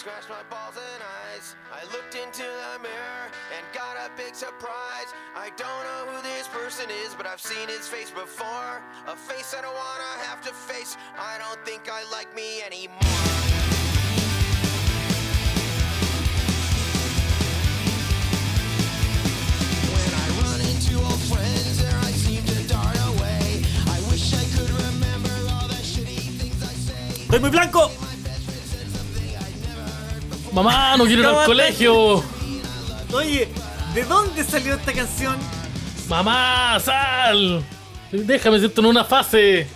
scratched my balls and eyes. I looked into the mirror and got a big surprise. I don't know who this person is, but I've seen his face before. A face I don't wanna have to face. I don't think I like me anymore. When I run into old friends, there I seem to dart away. I wish I could remember all the shitty things I say. ¡Estoy muy blanco! Mamá, no quiero ir ¿Cómo al colegio. Oye, ¿de dónde salió esta canción? Mamá, sal. Déjame siento en una fase.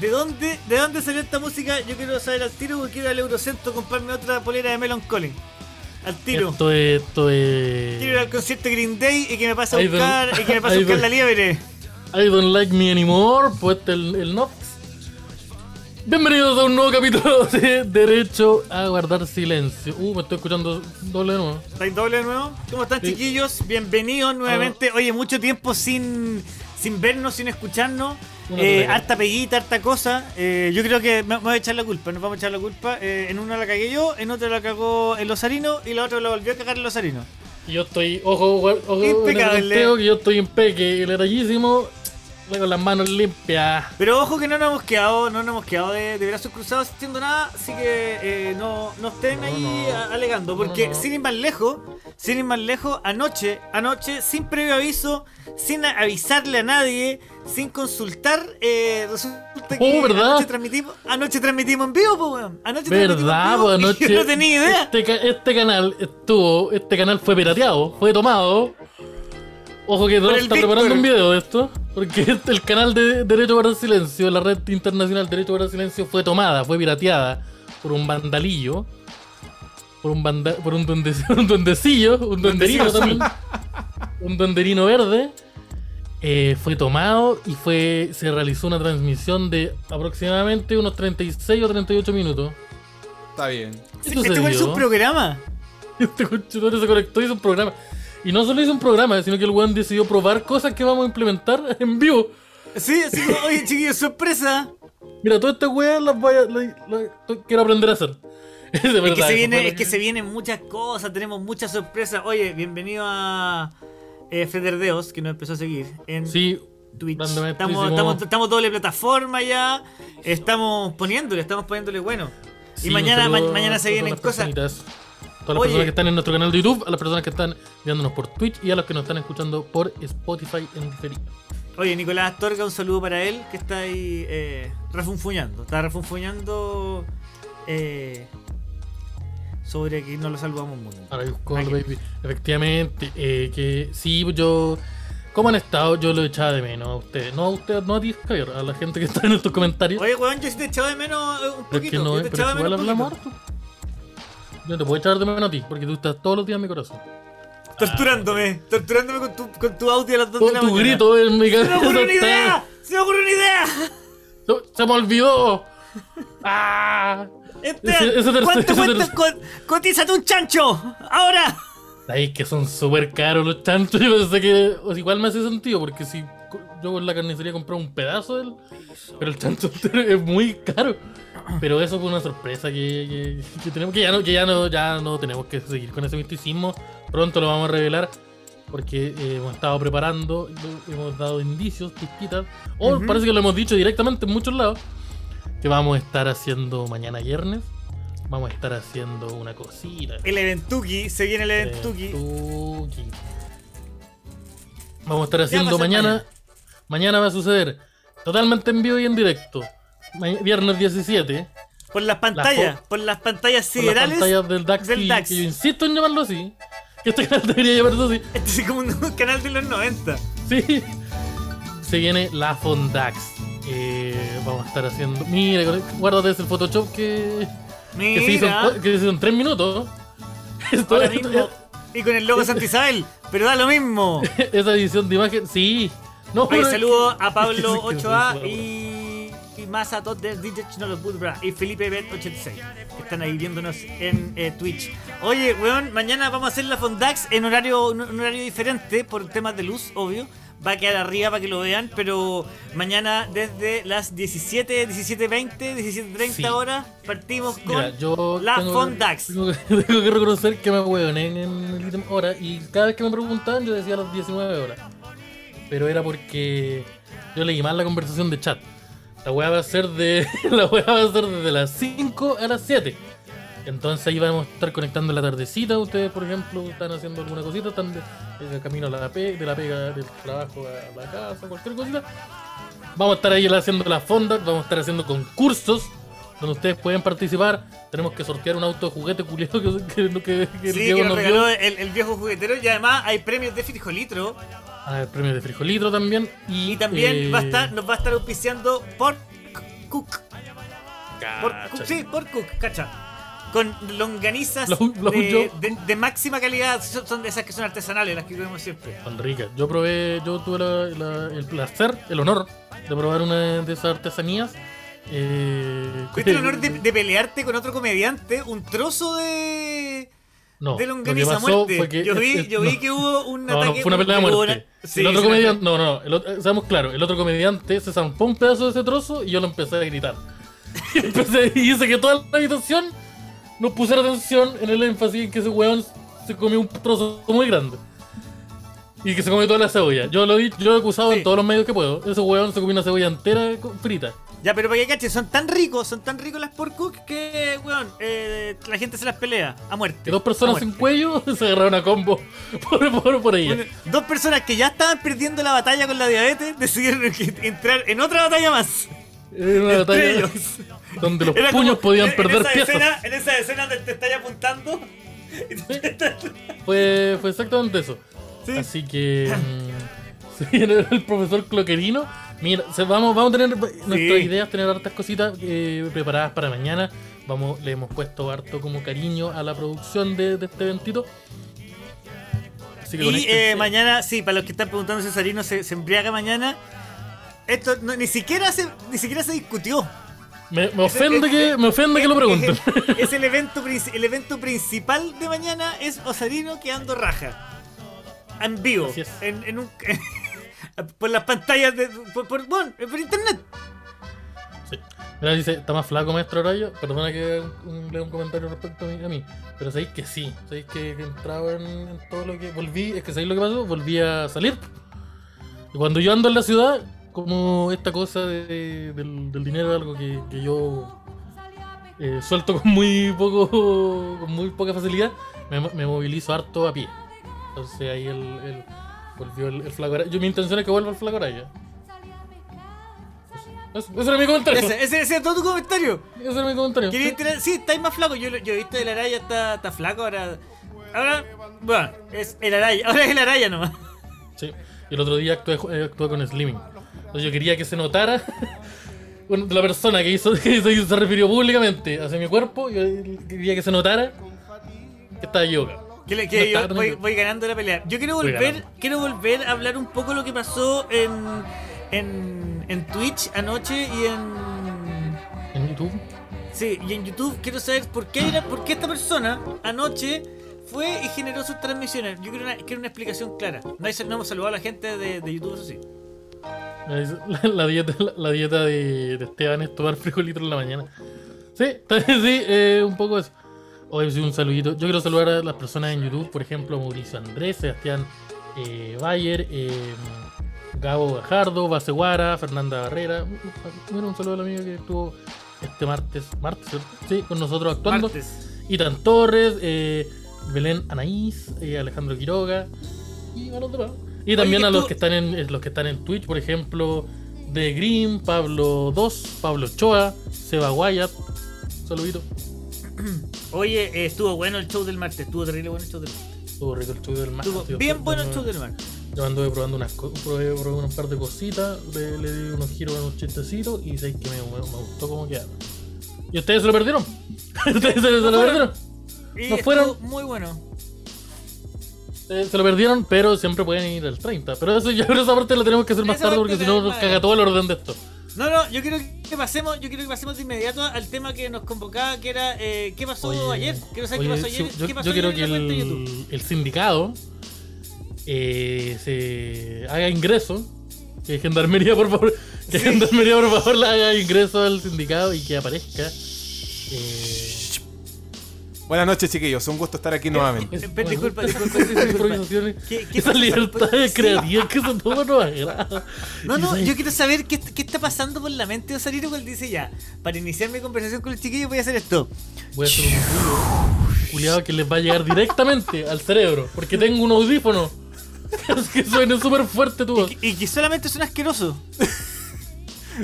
¿De dónde, ¿De dónde salió esta música? Yo quiero saber al tiro porque quiero ir al Eurocentro comprarme otra polera de Melon Collin. Al tiro. Esto es, esto es. Quiero ir al concierto de Green Day y que me pase a buscar, y que me pase a buscar la liebre. I don't like me anymore. Pues este el, el Nox. Bienvenidos a un nuevo capítulo de Derecho a Guardar Silencio. Uh, me estoy escuchando doble de nuevo. ¿Estáis doble de nuevo? ¿Cómo están Sí. chiquillos? Bienvenidos nuevamente. Oye, mucho tiempo sin, sin vernos, sin escucharnos. Eh, harta peguita, harta cosa. Eh, yo creo que me, me voy a echar la culpa, nos vamos a echar la culpa. Eh, en una la cagué yo, en otra la cagó el Osarino y la otra la volvió a cagar el Osarino. Y Yo estoy, ojo, ojo en el Impecable. conteo, que yo estoy en peque, letrallísimo, con las manos limpias. Pero ojo que no nos hemos quedado, no nos hemos quedado de, de brazos cruzados haciendo nada, así que eh, no, no estén No, ahí no. a- alegando, porque No, no. sin ir más lejos, sin ir más lejos, anoche, anoche, sin previo aviso, sin avisarle a nadie, sin consultar, eh, resulta que Oh, ¿verdad? anoche transmitimos, anoche transmitimos en vivo, pues weón. Anoche ¿Verdad? transmitimos Pues en vivo y anoche. yo no tenía idea. Este, ca- este canal estuvo. Este canal fue pirateado, fue tomado. Ojo que Dross está Víctor. preparando un video de esto. Porque este- el canal de Derecho para el Silencio, la red internacional Derecho para el Silencio, fue tomada, fue pirateada por un vandalillo. Por un, banda, por un, duende- un duendecillo, un duenderino también. Un duenderino verde. Eh, fue tomado y fue se realizó una transmisión de aproximadamente unos 36 o 38 minutos. Está bien. ¿Qué Este sucedió? un programa. Este conchetumare se conectó y hizo un programa. Y no solo hizo un programa, sino que el weón decidió probar cosas que vamos a implementar en vivo. Sí, como, oye chiquillos, sorpresa. Mira, todas estas weas las voy a. las- las- quiero aprender a hacer. Es que, se eso viene, fue lo es que se vienen muchas cosas, tenemos muchas sorpresas. Oye, bienvenido a eh, Federdeos, que nos empezó a seguir en Sí, Twitch. Estamos, estamos, estamos doble plataforma ya. Estamos poniéndole, estamos poniéndole bueno. Sí, y mañana, ma- mañana se vienen cosas. personitas, Todas las Oye. personas que están en nuestro canal de YouTube, a las personas que están viéndonos por Twitch y a los que nos están escuchando por Spotify en diferido. Oye, Nicolás Astorga, un saludo para él, que está ahí eh, refunfuñando. Está refunfuñando eh, sobre que no lo saludamos mucho. Ahora baby. Efectivamente, eh, que sí, yo. ¿Cómo han estado? Yo lo echaba de menos a ustedes. No a ustedes, no a ti, Javier, a la gente que está en estos comentarios. Oye, weón, yo sí te echaba de menos eh, un pero es que poquito. no, yo te pero echaba es de que igual menos un hablamos poquito. harto. Yo no te puedo echar de menos a ti, porque tú estás todos los días en mi corazón. Torturándome, torturándome con tu, con tu audio a las 2 de la tu mañana. grito en mi ¡Se me cabeza. ocurrió una idea! ¡Se me ocurrió una idea! Se- me olvidó. ¡Ah! Este, Ese- ese tercer- ¿Cuánto co- ¡Cotízate un chancho! ¡Ahora! Ahí que son súper caros los chanchos. Yo pensé que o sea, igual me hace sentido, porque si yo con la carnicería compré un pedazo del. Pero el chancho es muy caro. Pero eso fue una sorpresa que, que- que tenemos que ya no, que ya no, ya no tenemos que seguir con ese misticismo. Pronto lo vamos a revelar. Porque eh, hemos estado preparando, hemos dado indicios, pistitas. O parece que lo hemos dicho directamente en muchos lados. Que vamos a estar haciendo mañana viernes. Vamos a estar haciendo una cosita. El Eventuki, se viene el Eventuki. Tuki. Vamos a estar haciendo mañana. Mañana va a suceder totalmente en vivo y en directo. Viernes 17. Por las pantallas, por las pantallas Con las siderales. pantallas del DAX, del TV, DAX. Que yo insisto en llamarlo así. Que este canal debería llamarse así. Este es como un canal de los 90. Sí. Se viene la Fondax. Eh, vamos a estar haciendo. Mira, guárdate ese Photoshop que, que se hizo en, Mira, que se hizo en 3 minutos. Esto- ahora esto- mismo. Y con el logo Santa Isabel, pero da lo mismo. esa edición de imagen, sí. No, Oye, saludo a Pablo que es 8A eso, y, y más a todos de DJ Chino y Felipe Bet 86 que están ahí viéndonos en eh, Twitch. Oye, weón, mañana vamos a hacer la Fondax en horario, un, horario diferente por temas de luz, obvio. va a quedar arriba para que lo vean, pero mañana desde las 17, 17.20, 17.30 Sí. horas partimos con Mira, yo la tengo, Fondax. Tengo que, tengo que reconocer que me hueven en, en el hora y cada vez que me preguntaban yo decía las 19 horas. Pero era porque yo leí mal la conversación de chat. La weá va a ser de. la weá va a ser desde las 5 a las 7. Entonces ahí vamos a estar conectando la tardecita. Ustedes, por ejemplo, están haciendo alguna cosita, están de, de camino a la pe- de la pega del trabajo a la casa, cualquier cosita. Vamos a estar ahí haciendo las fondas, vamos a estar haciendo concursos donde ustedes pueden participar. Tenemos que sortear un auto de juguete culiado que, que, que, que Sí, nos regaló el viejo juguetero y además hay premios de frijolitro Ah, el premio de frijolitro también. Y, y también eh, va a estar, nos va a estar auspiciando por Cook. Por sí, por Cook, cacha. Con longanizas Lo- lo de, yo- de- de máxima calidad, son de esas que son artesanales, las que vemos siempre. Son ricas. Yo probé, yo tuve la- la- el placer, el honor de probar una de esas artesanías. Eh, Tuviste el honor de, de pelearte con otro comediante un trozo de, no, de lo que longaniza pasó muerte. fue que yo vi, yo vi no. que hubo un No, no, ataque. fue una pelea de muerte. sí, el otro comediante, no, no, el otro- seamos claros, el otro comediante se zampó un pedazo de ese trozo y yo lo empecé a gritar. Y, empecé, y hice que toda la habitación nos pusiera atención en el énfasis en que ese weón se comió un trozo muy grande. Y que se comió toda la cebolla. Yo lo, di- yo lo he acusado Sí. en todos los medios que puedo. Ese weón se comió una cebolla entera frita. Ya, pero para que cache, son tan ricos, son tan ricos las por Cook que, weón, eh, la gente se las pelea a muerte. Dos personas sin cuello se agarraron a combo por, por, por ella. Bueno, dos personas que ya estaban perdiendo la batalla con la diabetes decidieron entrar en otra batalla más. Era una batalla ellos. donde los Era como- puños podían en- perder en esa, piezas. escena, en esa escena donde te estáis apuntando. Fue, fue exactamente eso. Sí. Así que mm, se viene el profesor Cloquerino. Mira, vamos, vamos a tener nuestra idea es tener hartas cositas eh, preparadas para mañana. Vamos, le hemos puesto harto como cariño a la producción de, de este eventito. Así que Y eh, mañana, sí, para los que están preguntando si Sarino se, se embriaga mañana. Esto no- ni siquiera se ni siquiera se discutió. me, me ofende que me ofende que lo pregunten. Es, el evento el evento principal de mañana es Osarino quedando raja. En vivo. En, en un, por las pantallas de. Por, por- por internet. Sí. Mira, dice, está más flaco maestro Horario. Perdona que un- lea un comentario respecto a mí, a mí. Pero sabéis que sí. Sabéis que, que entraba en, todo lo que. Volví, es que sabéis lo que pasó, volví a salir. Y cuando yo ando en la ciudad, como esta cosa de- del, dinero es algo que, yo eh, suelto con muy poco. con muy poca facilidad, me movilizo harto a pie. Entonces ahí el, el- volvió el, el flaco Araya. Yo mi intención es que vuelva el flaco Araya. Eso, eso era mi comentario. Ese, ese, ese es todo tu comentario. Ese era mi comentario. Sí. tirar- sí, estáis más flaco. Yo, yo he visto el Araya está, está flaco ahora. Ahora, bueno, es el Araya. Ahora es el Araya nomás. Sí. Y el otro día actué, eh, actué con Slimming. Entonces yo quería que se notara bueno, la persona que hizo, que hizo- se refirió públicamente hacia mi cuerpo. Yo quería que se notara que estaba equivocado. Que, le- yo voy, ganando la pelea. Yo quiero volver, quiero volver a hablar un poco lo que pasó en, en, en Twitch anoche y en. En YouTube. Sí, y en YouTube quiero saber por qué, era, por qué esta persona anoche fue y generó sus transmisiones. Yo quiero una, quiero una explicación clara. No, hay- no hemos saludado a la gente de, de YouTube, eso sí. La, la dieta, la, la dieta de, de Esteban es tomar frijolitos en la mañana. Sí, sí, eh, un poco eso. Hoy sí, un saludito. Yo quiero saludar a las personas en YouTube, por ejemplo, Mauricio Andrés, Sebastián eh, Bayer, eh, Gabo Gajardo, Baseguara, Fernanda Barrera. Bueno, un saludo a la amiga que estuvo este martes, martes, ¿cierto? Sí, con nosotros actuando. Martes. Itan Torres, eh, Belén Anaís, eh, Alejandro Quiroga y a los demás. Y también Oye, a los tú- que están en eh, los que están en Twitch, por ejemplo, De Green, Pablo 2, Pablo Choa, Seba Wyatt. Saludito. Oye, eh, estuvo bueno el show del martes. Estuvo terrible bueno el show del martes. Estuvo rico el show del martes. Estuvo bien bueno el Yo- show del martes. Yo anduve probando unas probé, probé un par de cositas, le, le di unos giros, unos chistecitos y sé que me, me- me gustó cómo quedaron. ¿Y ustedes se lo perdieron? ¿Ustedes se, se lo fueron. perdieron? Y No fueron. muy bueno. Eh, se lo perdieron, pero siempre pueden ir al 30. Pero eso pero esa parte la tenemos que hacer más Esa tarde porque si no nos caga todo el orden de esto. No, no, yo quiero que pasemos, yo quiero que pasemos de inmediato al tema que nos convocaba, que era eh, ¿qué pasó Oye, ayer? Quiero saber oye, qué pasó ayer. sí, yo, ¿Qué pasó yo quiero que el, el sindicato eh, se haga ingreso. Que Gendarmería, por favor, que Gendarmería, por favor, le haga ingreso al sindicato y que aparezca. Eh, Buenas noches, chiquillos. Un gusto estar aquí nuevamente. es- Pe- disculpa, disculpa, disculpa. improvisaciones, ¿Qué- qué esa libertad creativa que se toma nos agrada. No, no, Y yo quiero saber qué, qué está pasando por la mente de Osarito cuando dice ya, para iniciar mi conversación con los chiquillos voy a hacer esto. Voy a hacer un culiado que les va a llegar directamente al cerebro. Porque tengo un audífono. que suene súper fuerte tu voz. Y, y que solamente suena asqueroso.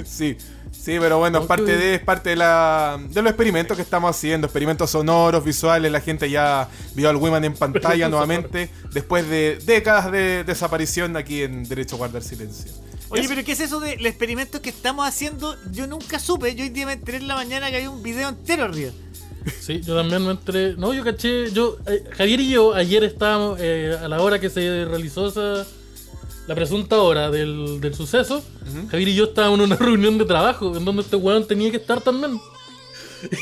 Sí, sí, pero bueno, es parte de, es parte de la de los experimentos que estamos haciendo, experimentos sonoros, visuales, la gente ya vio al Wiman en pantalla nuevamente, después de décadas de desaparición aquí en Derecho a Guardar Silencio. Oye, pero ¿qué es eso de los experimentos que estamos haciendo? Yo nunca supe. Yo hoy día me enteré en la mañana que había un video entero arriba. Sí, yo también me entré. No, yo caché. Yo, eh, Javier y yo ayer estábamos eh, a la hora que se realizó esa. La presunta hora del, del suceso. Javier y yo estábamos en una reunión de trabajo en donde este weón tenía que estar también.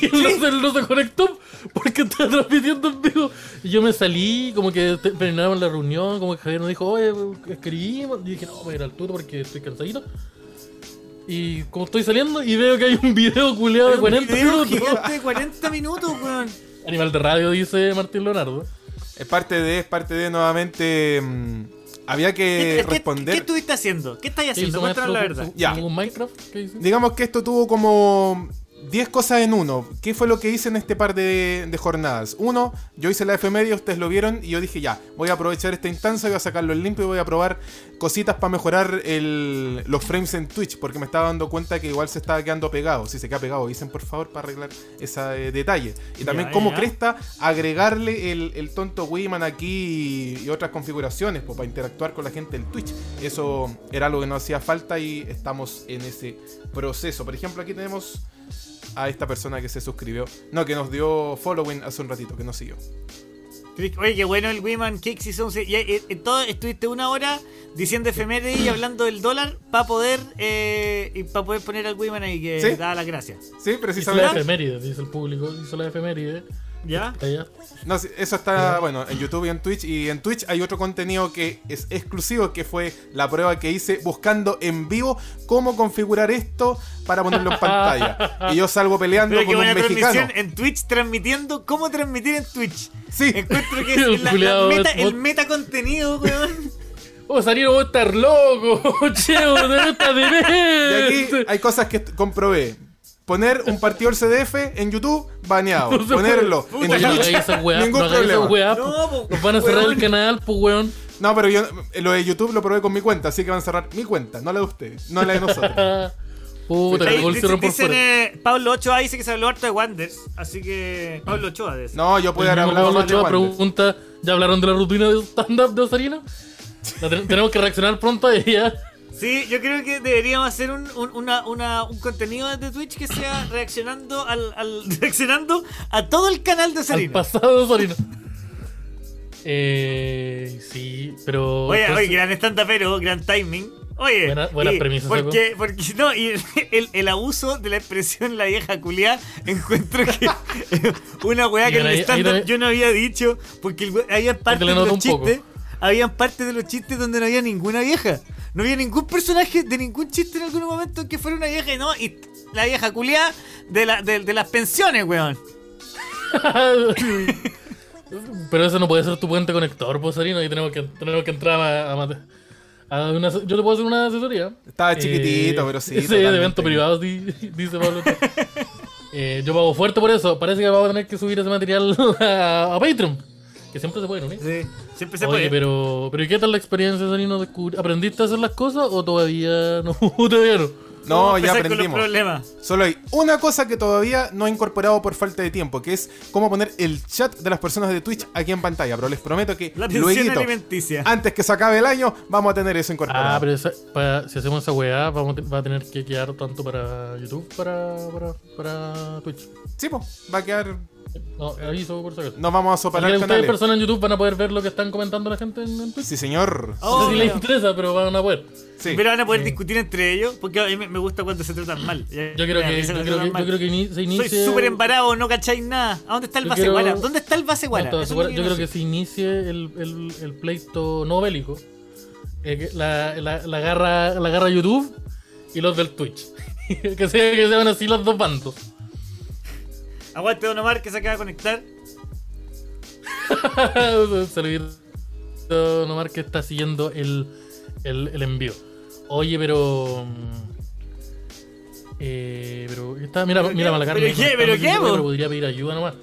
Y él no, se, no se conectó porque estaba transmitiendo en vivo. Y yo me salí, como que te- terminamos la reunión, como que Javier nos dijo, oye, escribimos. Y dije, no, voy a ir al tuto porque estoy cansadito. Y como estoy saliendo y veo que hay un video culeado de Un 40 video minutos. gigante de 40 minutos, weón. Animal de radio, dice Martín Leonardo. Es parte de, es parte de nuevamente. mm, había que ¿Qué, qué- responder. qué estuviste haciendo? ¿Qué estáis ¿Qué haciendo? Cuéntanos la verdad. ¿Jugó- Ya. jugó Minecraft? Digamos que esto tuvo como 10 cosas en uno. ¿Qué fue lo que hice en este par de, de jornadas? Uno, yo hice la efeméride, ustedes lo vieron, y yo dije ya, voy a aprovechar esta instancia, voy a sacarlo en limpio y voy a probar cositas para mejorar el- los frames en Twitch, porque me estaba dando cuenta que igual se estaba quedando pegado. Si se queda pegado, dicen por favor para arreglar ese detalle. Y también Ya, como cresta, agregarle el, el tonto Wiman aquí y, y otras configuraciones pues, para interactuar con la gente en Twitch. Eso era algo que nos hacía falta y estamos en ese proceso. Por ejemplo, aquí tenemos a esta persona que se suscribió. No, que nos dio following hace un ratito, que nos siguió. Oye, qué bueno el Wiman Kicks hizo un... Y, eh, eh, todo, estuviste una hora diciendo efeméride y hablando del dólar para poder eh, y para poder poner al Wiman ahí que Sí. da las gracias. Sí, Hizo la precisamente. efeméride, dice el público. Hizo la efeméride. ¿Ya? Está allá. No, sí, eso está, bueno, en YouTube y en Twitch. Y en Twitch hay otro contenido que es exclusivo, que fue la prueba que hice buscando en vivo cómo configurar esto para ponerlo en pantalla. Y yo salgo peleando Pero con un buena mexicano. transmisión en Twitch transmitiendo cómo transmitir en Twitch. Sí, Encuentro que es El la- meta, el meta contenido, weón. Oh, salieron vos a estar loco. Cheo, de esta de y aquí hay cosas que comprobé. Poner un partido del CDF en YouTube, baneado. Ponerlo en No hagáis Twitch, esa weá, ningún no problema. weá, No, po. po, Nos van a cerrar weón. el canal, pues weón. No, pero yo eh, lo de YouTube lo probé con mi cuenta, así que van a cerrar mi cuenta, no la de ustedes, no la de nosotros. Puta, Ahí que dicen, fuera. eh, Pablo Ochoa dice que se habló harto de Wanders. Así que. Pablo Ochoa de eso. No, yo puedo hablado Pablo Ochoa pregunta, ¿ya hablaron de la rutina de stand-up de Osarina? Tenemos que reaccionar pronto a ella. Sí, yo creo que deberíamos hacer un, un, una- una- un contenido de Twitch que sea reaccionando al, al- reaccionando a todo el canal de Al Serena. pasado de Osarina. Eh, sí, pero... Oye, entonces- oye, gran stand pero gran timing. Oye, Buena- buena y premisa, porque, porque no, y el, el abuso de la expresión la vieja culiá, encuentro que una weá que en el stand también- yo no había dicho, porque había parte de los poco. Habían parte de los chistes donde no había ninguna vieja. No había ningún personaje de ningún chiste en algún momento que fuera una vieja y no, y la vieja culiá de, la, de, de las pensiones, weón. Pero eso no puede ser tu puente conector, pues Sarino, y tenemos que, tenemos que entrar a, a una, yo te puedo hacer una asesoría. Estaba chiquitito, pero sí, Ese de evento privado, di- dice Pablo. Eh, yo pago fuerte por eso. Parece que vamos a tener que subir ese material a, a Patreon. Que siempre se puede unir. Sí, siempre se Oye, puede. pero, pero ¿y qué tal la experiencia, Sarino? Descubri- ¿Aprendiste a hacer las cosas o todavía no? todavía no. No, ya aprendimos. Solo hay una cosa que todavía no he incorporado por falta de tiempo, que es cómo poner el chat de las personas de Twitch aquí en pantalla. Pero les prometo que La alimenticia. antes que se acabe el año, vamos a tener eso incorporado. Ah, pero esa- para- si hacemos esa weá, vamos va a tener que quedar tanto para YouTube para, para, para Twitch. Sí, pues, va a quedar No, aviso por si acaso. Nos vamos a Si soparar ustedes canales. personas en YouTube van a poder ver lo que están comentando la gente en, en Twitch. Sí, señor. Oh, no sé si les pero- interesa, pero van a poder. Sí. Pero van a poder Sí. discutir entre ellos, porque a mí me gusta cuando se tratan mal. Yo creo que, yo creo que, yo creo que ini- se inicie. Soy súper embarado, no cacháis nada. ¿A dónde está el base quiero- guara? ¿Dónde está el base No, guara? lo yo no creo sé. que se inicie el, el, el pleito no bélico. eh, la, la, la agarra, la agarra YouTube y los del Twitch. que, se, que sean así los dos bandos. Aguante Don Omar que se acaba de conectar. Saludito nomás que está siguiendo el, el, el envío. Oye, pero. mm, Eh, pero está, mira, ¿Pero mira qué? mala carne. ¿Pero qué? ¿Pero qué, pero podría pedir ayuda nomás.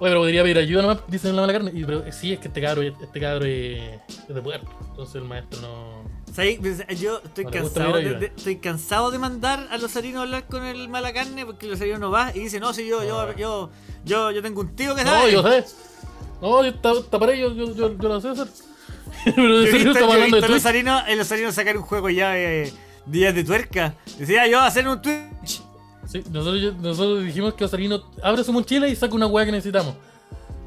Oye, pero podría pedir ayuda nomás, dicen la mala carne. Y, pero eh, sí, es que este cabro, este cabro es, es de puerto. Entonces el maestro no. ¿Sabéis? Yo estoy No cansado, de, estoy cansado de mandar a los a hablar con el mala carne porque los no va y dice, no, si yo, yo, Ah. yo, yo, yo tengo un tío que No, sabe. yo sé. No, yo ta- taparé, yo, yo, yo, yo lo sé hacer. pero hablando de visto a los Twitch. arinos, el osarino sacar un juego ya de días de tuerca. Decía, yo voy a hacer un Twitch. Sí, nosotros, nosotros dijimos que Osarino abre su mochila y saca una weá que necesitamos.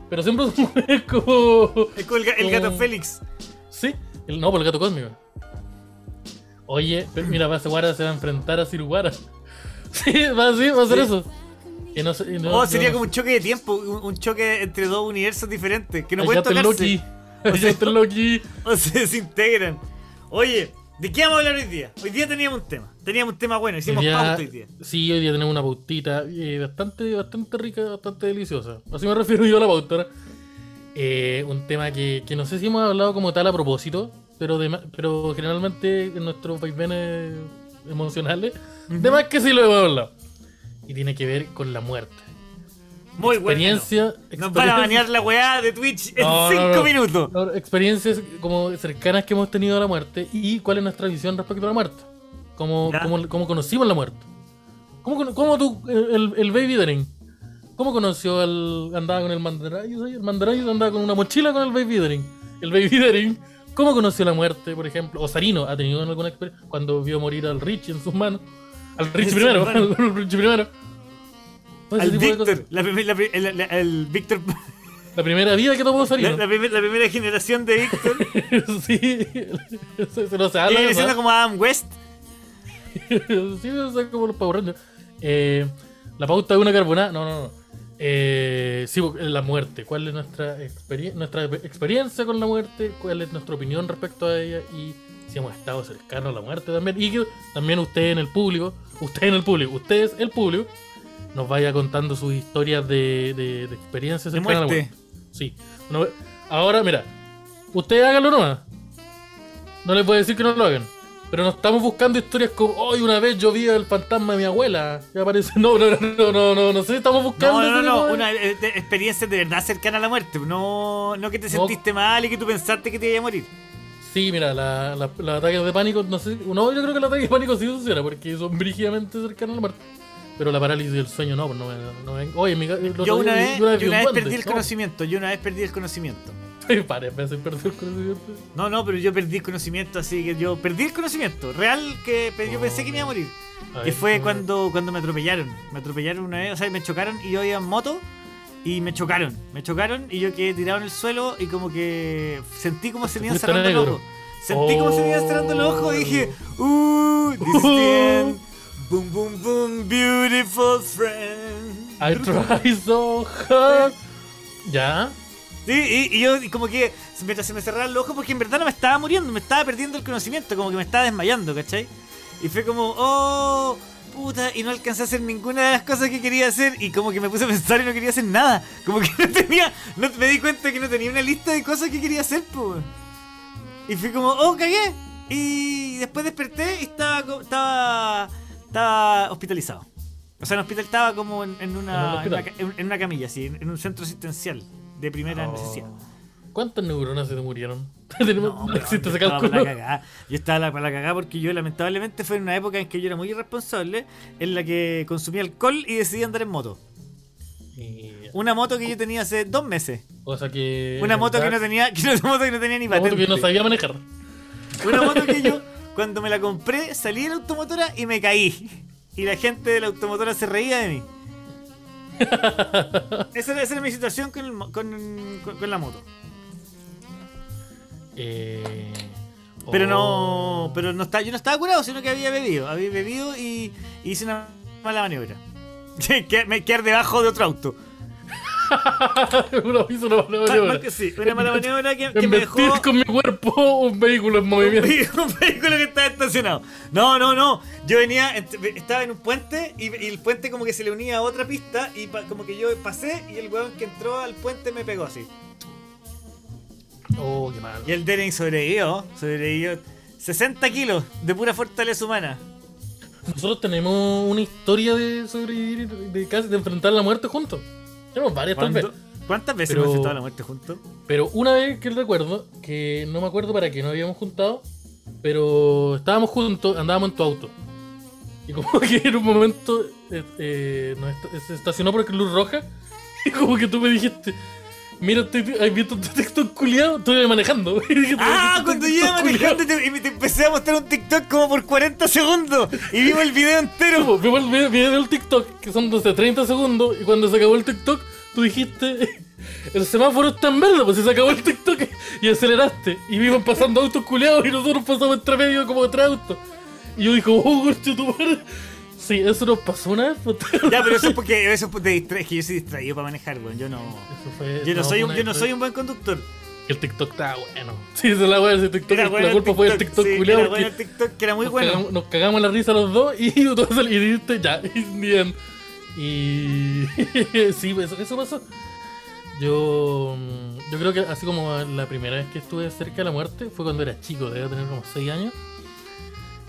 Pero siempre es como. Es como el, el Como- gato Félix. Sí, el, no, por el gato cósmico. Oye, mira, Guara se va a enfrentar a Ciruguara. Sí, va, a- sí, va a Sí. eso. No, no- Oh, sería no como un choque de tiempo, un, un choque entre dos universos diferentes que no pueden tocarse Loki. Está el Loki. o se desintegran. Oye, ¿de qué vamos a hablar hoy día? Hoy día teníamos un tema, teníamos un tema bueno, hicimos Hoy día- pauta hoy día. Sí, hoy día tenemos una pautita eh, bastante, bastante rica, bastante deliciosa. Así me refiero yo a la pauta. Eh, un tema que, que no sé si hemos hablado como tal a propósito, pero, de pero generalmente en nuestros vaivenes emocionales, de más que sí lo hemos hablado. Y tiene que ver con la muerte. Muy bueno. Experiencia. Nos van a experiencia- banear la weá de Twitch en No, 5 no, no. minutos. Experiencias como cercanas que hemos tenido a la muerte y cuál es nuestra visión respecto a la muerte. Cómo, cómo, cómo conocimos la muerte. ¿Cómo, cómo tú, el, el Baby Daring, cómo conoció al. andaba con el Mandarayus ahí? El Mandarayus andaba con una mochila con el Baby Daring. El Baby Daring, ¿cómo conoció la muerte, por ejemplo? O Sarino, ¿ha tenido alguna experiencia cuando vio morir al Rich en sus manos? Al Rich primero, al Rich primero. Todo Al Víctor, la, la pri- el, Víctor, La primera vida que tomó la, Sarino. la primer- la primera generación de Víctor. sí, se, se lo se ¿no? siendo como Adam West. sí, o sea, como los Power Rangers. Eh, la pauta de una carbonada. No, no, no. Eh, sí, la muerte. ¿Cuál es nuestra, experien- nuestra experiencia con la muerte? ¿Cuál es nuestra opinión respecto a ella? Y si hemos estado cercanos a la muerte también. Y que también usted en el público, usted en el público, ustedes, el público, nos vaya contando sus historias de, de, de experiencias cercanas a la muerte. Sí. Ahora, mira, ustedes háganlo nomás. No les a decir que no lo hagan. Pero no estamos buscando historias como, hoy una vez yo vi el fantasma de mi abuela. Y aparece, no, no, no, no, no, no sé, estamos buscando. No, no, no, de- una eh, experiencia de verdad cercana a la muerte. No, no que te No. sentiste mal y que tú pensaste que te iba a morir. Sí, mira, la- la- los ataques de pánico, no sé, no, yo creo que los ataques de pánico sí funciona porque son brígidamente cercanos a la muerte. Pero la parálisis del sueño no, pues no me, no me- Oye, mi, Yo una vez, yo una vez perdí el no. conocimiento. Yo una vez perdí el conocimiento. Varias veces perdí el conocimiento. No, no, pero yo perdí el conocimiento, así que yo perdí el conocimiento. Real que yo Oh, pensé que me iba a morir. A Y ver, fue ¿cómo- cuando, cuando me atropellaron. Me atropellaron una vez, o sea, me chocaron y yo iba en moto y me chocaron. Me chocaron y yo quedé tirado en el suelo y como que sentí como se me iban cerrando los ojos. Sentí como se me iban cerrando los ojos y dije, uh, this end. Boom, boom, boom, beautiful friend. I try so hard. Ya. Sí, y, y yo y como que mientras se me cerraban los ojos, porque en verdad no me estaba muriendo, me estaba perdiendo el conocimiento, como que me estaba desmayando, ¿cachai? Y fue como, oh, puta, y no alcancé a hacer ninguna de las cosas que quería hacer, y como que me puse a pensar y no quería hacer nada. Como que no tenía, no, me di cuenta que no tenía una lista de cosas que quería hacer, pues. Y fui como, oh, cagué. Y después desperté y estaba, estaba, estaba hospitalizado. O sea, en hospital estaba como en, en ¿En el una, en, una, en- una camilla, sí, en, en un centro asistencial de primera Oh. necesidad. ¿Cuántas neuronas se te murieron? Tenemos- No, no existe yo estaba para la cagada. Yo estaba la- para la cagada porque yo lamentablemente fue en una época en que yo era muy irresponsable, en la que consumía alcohol y decidí andar en moto. Y- Una moto que yo tenía hace dos meses. O sea que. Una moto que no tenía, que una moto que no tenía ni Una moto patente. que no sabía manejar. Una moto que yo, cuando me la compré, salí de la automotora y me caí. Y la gente de la automotora se reía de mí. Esa, era- esa era mi situación con, el con, con- con la moto. Eh, Pero oh. no, pero no está, yo no estaba curado, sino que había bebido. Había bebido y hice una mala maniobra. Que- me quedar debajo de otro auto. Hizo una mala Mal- maniobra. sí, una mala maniobra que, que me dejó Embestir con mi cuerpo un vehículo en movimiento. un vehículo que estaba estacionado. No, no, no. Yo venía, estaba en un puente y, y el puente como que se le unía a otra pista y pa- como que yo pasé y el weón que entró al puente me pegó así. Oh, qué mal. Y el Dering sobrevivió, sobrevivió 60 kilos de pura fortaleza humana. Nosotros tenemos una historia de sobrevivir, de casi de enfrentar la muerte juntos. Tenemos varias tal vez. ¿Cuándo- ¿Cuántas veces Pero- hemos enfrentado la muerte juntos? Pero una vez que recuerdo, que no me acuerdo para qué nos habíamos juntado, pero estábamos juntos, andábamos en tu auto. Y como que en un momento eh, eh, nos est- se estacionó por luz roja y como que tú me dijiste, mira, te- ¿has visto tu texto culiado? Estoy manejando. Ah, "¿Has visto cuando yo iba TikTok manejando culiao?" y te, te empecé a mostrar un TikTok como por 40 segundos y vimos el video entero. Como, Vimos el video, video del TikTok, que son de 30 segundos, y cuando se acabó el TikTok, tú dijiste, el semáforo está en verde, pues se acabó el TikTok y aceleraste. Y vimos pasando autos culeados y nosotros pasamos entre medio como tres autos. Y yo dije, oh, tu madre. Sí, eso nos pasó una vez. Ya, pero eso es porque eso es distra- es que yo soy distraído para manejar, weón. Yo no. Eso fue- Yo no, soy un, yo no soy un buen conductor. El TikTok estaba bueno. Sí, esa es la weá de ese Tiktok. Era la bueno culpa fue el TikTok sí, culeado era bueno el TikTok, que era muy nos, bueno. cagamos, nos cagamos la risa los dos y sal- y dijiste ya, y bien. Y sí, eso, eso pasó. Yo, yo creo que así como la primera vez que estuve cerca de la muerte fue cuando era chico, debía tener como 6 años.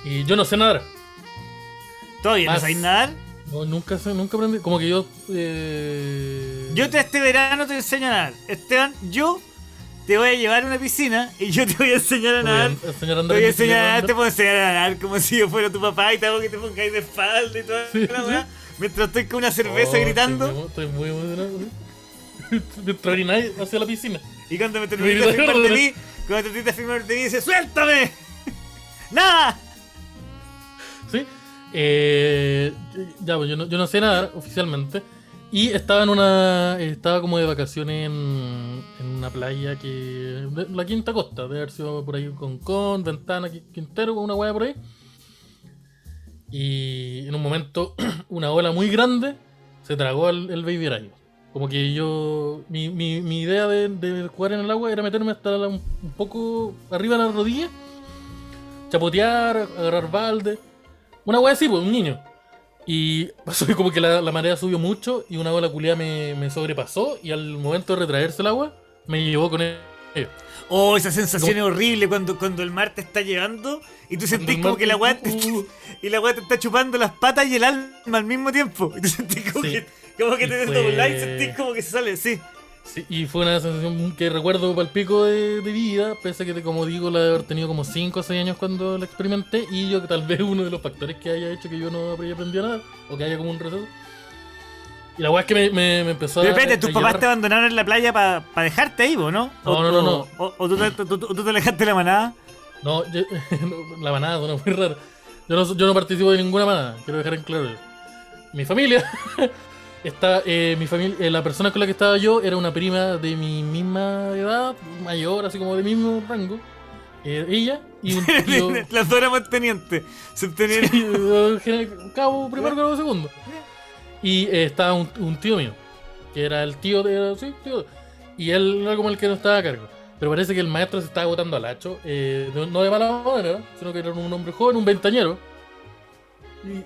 Y yo no sé nadar. ¿Todavía no Más- sabéis nadar? No, nunca sé, nunca aprendí. Como que yo. eh, Yo te, este verano te enseño a nadar. Esteban, yo te voy a llevar a una piscina y yo te voy a enseñar a te voy a nadar. Te voy a en enseñar a nadar, te puedo enseñar a nadar como si yo fuera tu papá y te hago que te pongáis de espalda y toda Sí, la sí. Mientras estoy con una cerveza Oh, gritando. Estoy muy, emocionado. Mientras orináis hacia la piscina. Y cuando me terminaste de firmar de ¿no? mí, cuando te terminaste de firmar de mí, dice ¡Suéltame! ¡Nada! ¿Sí? Eh, ya, pues yo no, yo no sé nadar oficialmente. Y estaba en una. Estaba como de vacaciones en, una playa que. la quinta costa, de haber sido por ahí con Con, Ventana, Qui- Quintero, una hueá por ahí. Y en un momento, una ola muy grande se tragó al, el baby araña. Como que yo. Mi, mi, mi idea de, de jugar en el agua era meterme hasta la- un poco arriba de la rodilla, chapotear, agarrar balde. Una wea así, pues, un niño. Y pasó que como que la, la marea subió mucho y una ola culiada me, me sobrepasó y al momento de retraerse el agua, me llevó con él. Oh, esa sensación es horrible cuando, cuando el mar te está llevando y tú sentís como mar que la weá te, uh. y la weá te está chupando las patas y el alma al mismo tiempo. Y tú sentís como Sí. que, como que te fue- y sentís como que se sale, sí. Sí, y fue una sensación que recuerdo para el pico de, de vida, pese a que, como digo, la de haber tenido como 5 o 6 años cuando la experimenté, y yo que tal vez uno de los factores que haya hecho que yo no haya aprendido nada, o que haya como un receso. Y la weá es que me, me, me empezó a. De repente, a tus papás te abandonaron en la playa para dejarte ahí, ¿o no? O, No, no, no, no. O, o tú, te, tú- tú- tú te alejaste de la manada. No, yo- la manada suena muy raro. Yo no, yo no participo de ninguna manada, quiero dejar en claro. Mi familia, está, eh, mi familia, eh, la persona con la que estaba yo era una prima de mi misma edad, mayor, así como de mismo rango. Eh, ella y un tío. Las dos éramos tenientes. Cabo primero, cabo segundo. Y eh, estaba un, un tío mío, que era el tío de. Sí, tío. Y él era como el que no estaba a cargo. Pero parece que el maestro se estaba botando al hacho, no, de mala manera, sino que era un hombre joven, un veintañero. Y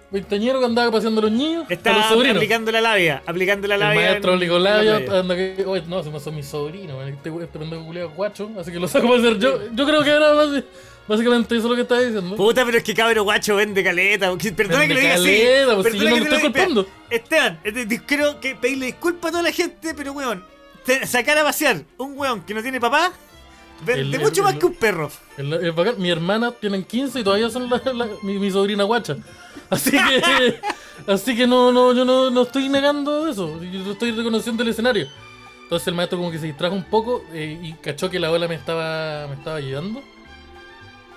que andaba paseando a los niños, a los Estaba sobrinos. aplicando la labia. Aplicando la El labia. maestro en- obligó labia, anda que, oye, no, se me son mis sobrinos, este, este pendejo culiado guacho, así que lo saco para hacer yo. Yo creo que era basi- básicamente eso lo que estaba diciendo. Puta, pero es que cabro guacho vende caleta. Perdona Vende que lo diga caleta, así. pues, si yo no que estoy culpando. Esteban, te- creo que pedirle disculpas a toda la gente, pero weón, te- sacar a pasear un weón que no tiene papá, vende el- mucho más el- que un perro. El- el bacán, mi hermana tienen 15 y todavía son la- la- mi, mi sobrina guacha. Así que, así que no, no, yo no, no estoy negando eso. Yo estoy reconociendo el escenario. Entonces el maestro como que se distrajo un poco eh, y cachó que la ola me estaba, me estaba llevando.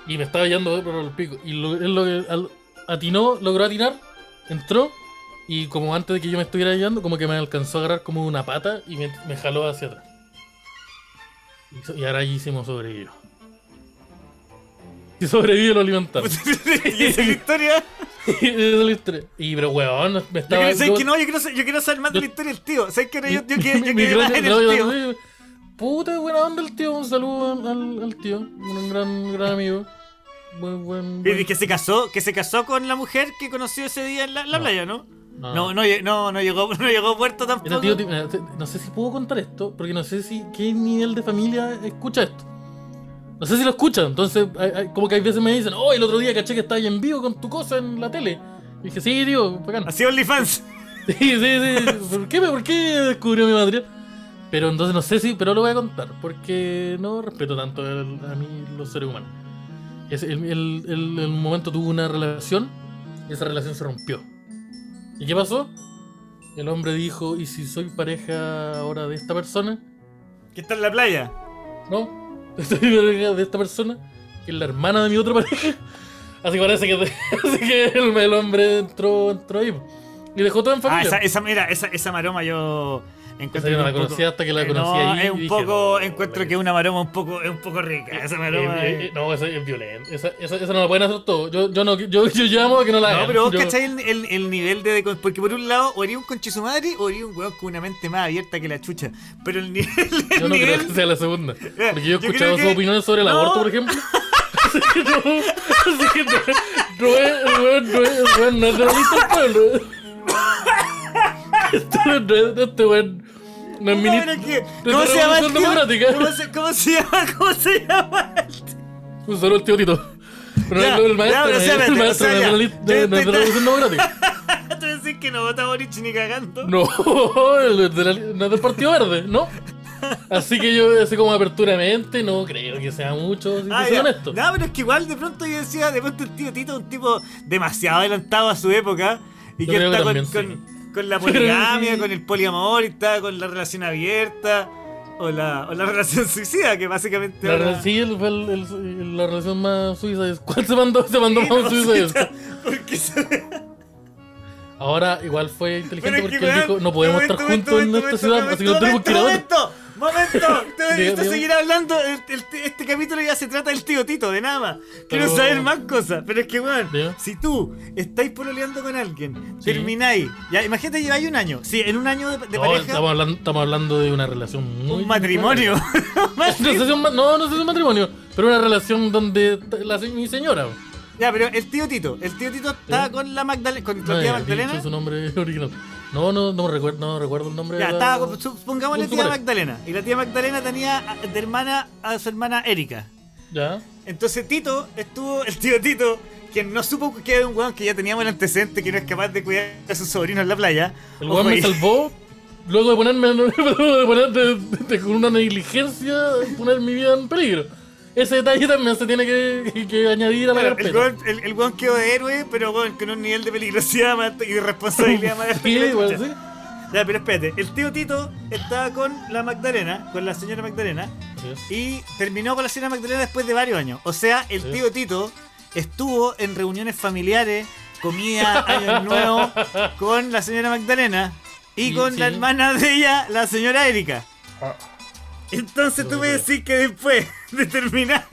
Y me estaba llevando por el pico. Y lo- él lo que al- atinó, logró atinar, entró Y como antes de que yo me estuviera ayudando, como que me alcanzó a agarrar como una pata y me, me jaló hacia atrás. Y, y ahora ahí hicimos sobrevivió. Si sobrevive lo alimentaron. y esa es la historia. y, esa es la historia. Y, pero weón, me Yo estaba. ¿sabes yo- que no? yo, quiero, yo quiero saber más de la yo- historia del tío. ¿Sabes que yo, yo, quiero- yo, quiero- yo más tío. yo- Puta, buena onda el tío. Un saludo al, tío. Un gran, gran amigo. Buen, buen, Y buen- que se casó, que se casó con la mujer que conoció ese día en la, la No. playa, ¿no? No. No, no, no, no llegó, no llegó a puerto tampoco. Tío, tío, no sé si puedo contar esto, porque no sé si qué nivel de familia escucha esto. No sé si lo escuchan, entonces hay- hay- como que hay veces me dicen, oh, el otro día caché que estabas en vivo con tu cosa en la tele. Y dije, sí, tío, bacán. Así OnlyFans. Sí, sí, sí. ¿Por qué, ¿Por qué descubrió mi material? Pero entonces no sé si, pero lo voy a contar, porque no respeto tanto el- a mí los seres humanos. Es el- el momento tuvo una relación y esa relación se rompió. ¿Y qué pasó? El hombre dijo, ¿y si soy pareja ahora de esta persona? Que está en la playa. No, soy pareja de esta persona, que es la hermana de mi otra pareja. Así que parece que, así que el, el hombre entró, entró ahí. Y dejó todo en Ah, familia. esa, esa, mira, esa, esa maroma yo encuentro. Yo no que la conocía hasta que la eh, conocí no, ahí Es un dije, poco, no, encuentro que es una maroma un poco, es un poco rica. Esa maroma Eh, eh, es- no, esa es violenta. Esa, esa, esa no la pueden hacer todos. Yo, yo, no, yo, yo llamo a que no la hagan. No, pero vos Yo- cachai el, el, el nivel de, Porque por un lado, o eres un conche su madre, o eres un weón con una mente más abierta que la chucha. Pero el nivel. El Yo no nivel creo que sea la segunda. Porque yo he escuchado sus que- opiniones sobre el No. aborto, por ejemplo. Así que no, así que no, no es, no es, no es no es, no es No, es que- de ¿Cómo se llama el tío? ¿Cómo se, ¿Cómo se llama? ¿Cómo se llama? Un saludo al tío Tito. Pero Ya, no es el ya, maestro, pero no es espérate, el o maestro sea, no es de ya. la de- no es de la Revolución Democrática. A decir que no vota Boric ni cagando. No, no es de la- no es del Partido Verde, ¿no? Así que yo, así como apertura de mente, no creo que sea mucho, si te Ah, soy ya. honesto. No, pero es que igual de pronto yo decía, de pronto el tío Tito es un tipo demasiado adelantado a su época y Yo que está que con- con la poligamia, con el poliamor y está con la relación abierta o la, o la relación suicida, que básicamente La, ahora- sí, el- el- el- la relación más suiza es. ¿Cuál se mandó? Se mandó Sí, más no, está- porque se- Ahora igual fue inteligente porque que, él dijo: No podemos momento, estar juntos en momento, esta ciudad, así que nos tenemos que ir a momento, te necesito seguir hablando. El- el- este capítulo ya se trata del tío Tito, de nada más. Quiero saber más cosas. Pero es que, weón, Diga. si tú estáis pololeando con alguien, Sí. termináis, ya imagínate lleváis un año. Sí, en un año de, de No, pareja, estamos, hablando, estamos hablando de una relación muy. un matrimonio. No no, no sé si es un matrimonio, pero una relación donde la, mi señora. ya, pero el tío Tito, el tío Tito está ¿Sí? con la Magdalena, con la tía Magdalena. su nombre original. No, no, no, recuerdo, no recuerdo el nombre Ya, de la- estaba supongámosle tía. Magdalena. Y la tía Magdalena tenía de hermana a su hermana Erika. Ya. Entonces Tito estuvo, el tío Tito, quien no supo que era un weón que ya teníamos el antecedente que no es capaz de cuidar a sus sobrinos en la playa. El weón me salvó luego de ponerme luego de poner de- de- con una negligencia poner mi vida en peligro. Ese detalle también se tiene que, que añadir a la Bueno, el, carpeta. weón, el, el weón quedó de héroe, pero weón, con un nivel de peligrosidad más y de responsabilidad más alto Sí, que la igual, sí. Ya, pero espérate, el tío Tito estaba con la Magdalena, con la señora Magdalena, y terminó con la señora Magdalena después de varios años. O sea, el Sí. tío Tito estuvo en reuniones familiares, comía año nuevo con la señora Magdalena y Sí, con la sí. hermana de ella, la señora Erika. Ah. Entonces tú me decís que después de terminar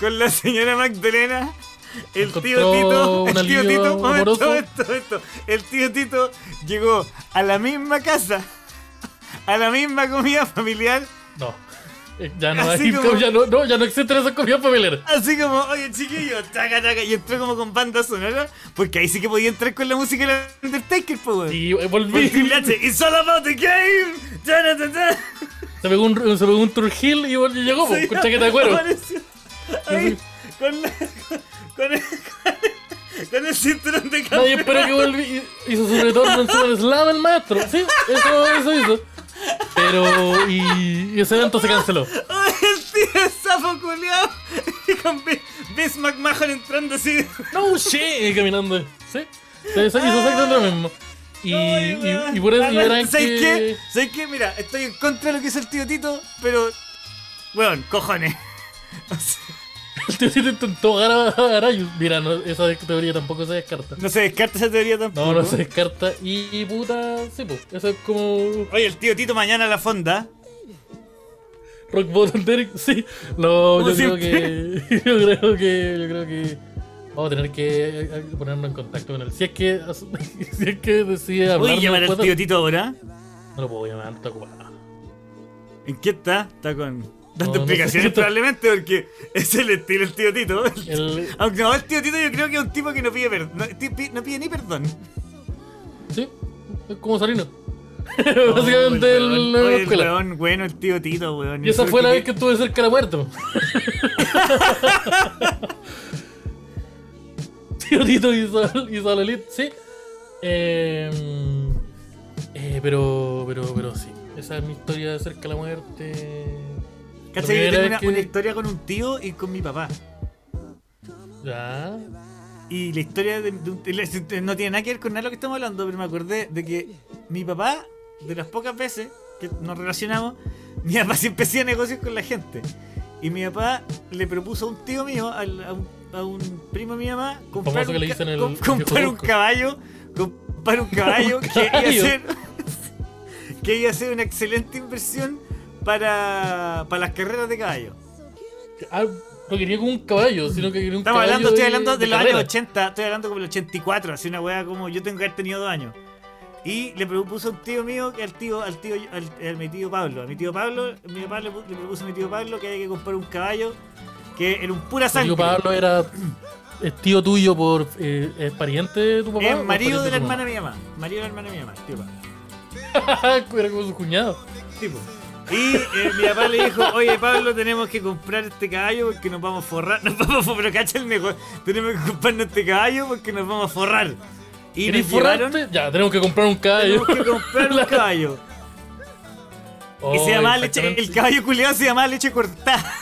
con la señora Magdalena, el tío Tito, el tío Tito, momento, momento, momento. el tío Tito llegó a la misma casa, a la misma comida familiar, No. Eh, Ya no, hay, como- ya, no, no, ya no existen esas comidas familiares. así como, oye chiquillo, chaca, chaca, y entró como con banda sonora, porque ahí sí que podía entrar con la música de Undertaker, pues. Y eh, volví. It's all about the game. Se pegó un, se pegó un Turgil y llegó Sí, con chaqueta de cuero. Ahí, con, la- con, el, con el cinturón de Nadie campeón. esperó que volví. y- Hizo su retorno en Super Slam el maestro. Sí, eso, eso hizo. Pero. Y, y ese evento se canceló. Ay, el tío es sapo culiao. Y con Vince McMahon entrando así. No shit, caminando. Sí. Eso hizo exactamente lo mismo. Y, y, por eso verán ¿Sabes que. qué? ¿Sabes qué? Mira, estoy en contra de lo que hizo el tío Tito, pero. Weón, cojones. O sea, El tío Tito intentó agarrar a. Mira, no, esa teoría tampoco se descarta. No se descarta esa teoría tampoco. No, no se descarta. Y, y puta, sí, pues. Eso es como. Oye, el tío Tito mañana a la fonda. Rock Bottom Derek, sí. No, yo creo que. Yo creo que. Yo creo que. Vamos a tener que eh, ponernos en contacto con él. Si es que. Si es que decide hablar. Voy a llamar al tío Tito ahora. No lo puedo llamar, está ocupado. ¿En qué está? Está con. Dando No, no sé explicaciones probablemente porque es el estilo del tío Tito. El- Aunque no, el tío Tito yo creo que es un tipo que no pide perdón. No, pide ni perdón. Sí, es como Sarino. Básicamente Oh, el, la Oye, el escuela. weón, bueno, el tío Tito, weón. Y esa fue la que- vez que estuve cerca de la muerte. Hizo, hizo la elite, sí. Eh, eh, pero, pero, pero sí. Esa es mi historia de cerca de la muerte. ¿Cachai? Yo tengo una, que- una historia con un tío y con mi papá. Ya. Y la historia de, de un- de- no tiene nada que ver con nada de lo que estamos hablando, pero me acordé de que mi papá, de las pocas veces que nos relacionamos, mi papá siempre hacía negocios con la gente. Y mi papá le propuso a un tío mío, al- a, un, a un primo de mi mamá, comprar, que un, le ca- dicen el com- viejo comprar un turco. caballo, comprar un caballo que iba a ser que iba a ser una excelente inversión para, para las carreras de caballo. Ah, no quería como un caballo, sino que quería un Estamos caballo. hablando, estoy hablando de, de los carrera. años 80, estoy hablando como el 84, así una weá como yo tengo que haber tenido dos años. Y le propuso a un tío mío, que al tío, al tío, al, a mi tío Pablo, a mi tío Pablo, mi papá le, le propuso a mi tío Pablo que había que comprar un caballo que era un pura sangre. tío Pablo era. ¿Es tío tuyo por. Eh, ¿Es pariente de tu papá? Es marido de la hermana de mi mamá. Marido de la hermana de mi mamá, tío Pablo. era como su cuñado. Tipo. Y eh, mi papá le dijo, oye Pablo, tenemos que comprar este caballo porque nos vamos a forrar. Nos vamos a forrar, pero cacha el negocio. Tenemos que comprarnos este caballo porque nos vamos a forrar. Y ¿Querés nos llevaron? Ya, tenemos que comprar un caballo. tenemos que comprar un caballo. y se llamaba leche, el caballo culiado se llamaba leche cortada.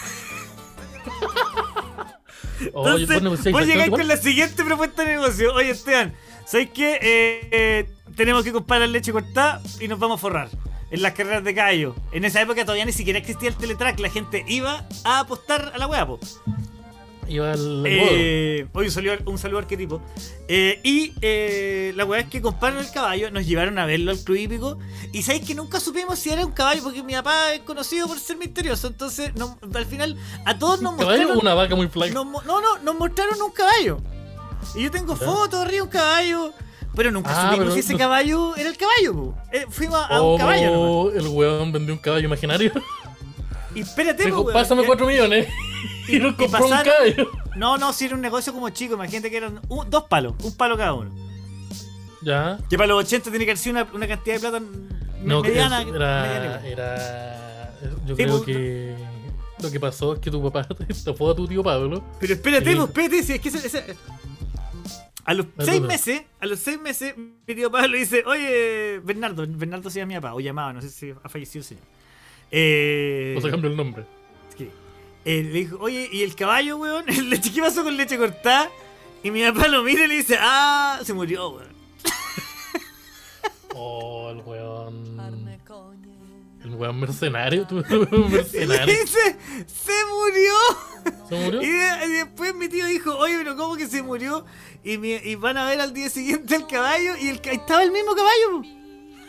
Oye, Entonces, a llegar exactamente con la siguiente propuesta de negocio. Oye, Esteban, ¿sabes qué? Eh, eh, tenemos que comprar la leche cortada y nos vamos a forrar. En las carreras de caballo. En esa época todavía ni siquiera existía el teletrack. La gente iba a apostar a la po. Iba al. Eh, oye, un saludo, un saludo arquetipo. Eh, y eh, la weá es que compraron el caballo, nos llevaron a verlo al club hípico. Y sabéis que nunca supimos si era un caballo, porque mi papá es conocido por ser misterioso. Entonces, no- al final, a todos nos ¿Un caballo mostraron. o una vaca muy flaca? no, no, nos mostraron un caballo. Y yo tengo fotos arriba de un caballo. Pero nunca Ah, supimos pero si ese caballo era el caballo, po. Eh, fuimos a, a Oh, un caballo nomás. el weón vendió un caballo imaginario. Y espérate, Dijo, weón. pásame Eh, 4 millones. Y, y nos compró un pasaron- caballo. No, no, si era un negocio como chico, imagínate que eran un- dos palos, un palo cada uno. Ya. Que para los 80 tiene que haber sido una, una cantidad de plata No, mediana. era, era. Yo creo pues, que. Lo que pasó es que tu papá estafó a tu tío Pablo. Pero espérate, pues, espérate, si es que ese- ese- a los seis meses, a los seis meses, mi tío Pablo dice, oye, Bernardo, Bernardo se llama mi papá, o llamaba, no sé si ha fallecido el señor. Eh, O sea, cambió el nombre. eh, le dijo, oye, ¿y el caballo, weón? ¿El leche, ¿Qué pasó con leche cortada? Y mi papá lo mira y le dice, ah, se murió, weón. Oh, el weón. El weón mercenario. Weón le dice, se murió. ¿Se murió? Y, de- y después mi tío dijo, oye, pero ¿cómo que se murió? Y, mi- y van a ver al día siguiente el caballo y el, estaba el mismo caballo.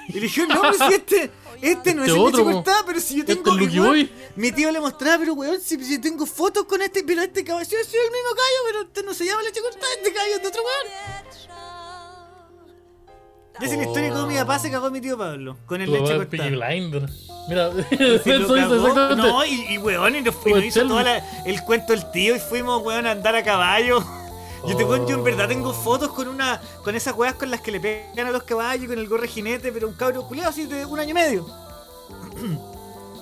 Y le dijeron, no, pero si este, este no Este es el otro, leche cortada, pero si yo Este tengo... es Lucky y weón, Boy. Mi tío le mostraba, pero weón, si, si tengo fotos con este, pero este caballo, sí, es el mismo caballo, pero este no se llama leche cortada, este caballo es de otro weón. Esa es la historia de cómo mi papá se cagó a mi tío Pablo, con el leche cortada. Blinder. Mira, eso hizo exactamente. No, y, y weón, y nos, el hizo todo el cuento del tío y fuimos, weón, a andar a caballo. Yo, te yo en verdad tengo fotos con una con esas weas con las que le pegan a los caballos, con el gorre jinete, pero un cabro culiado así de un año y medio.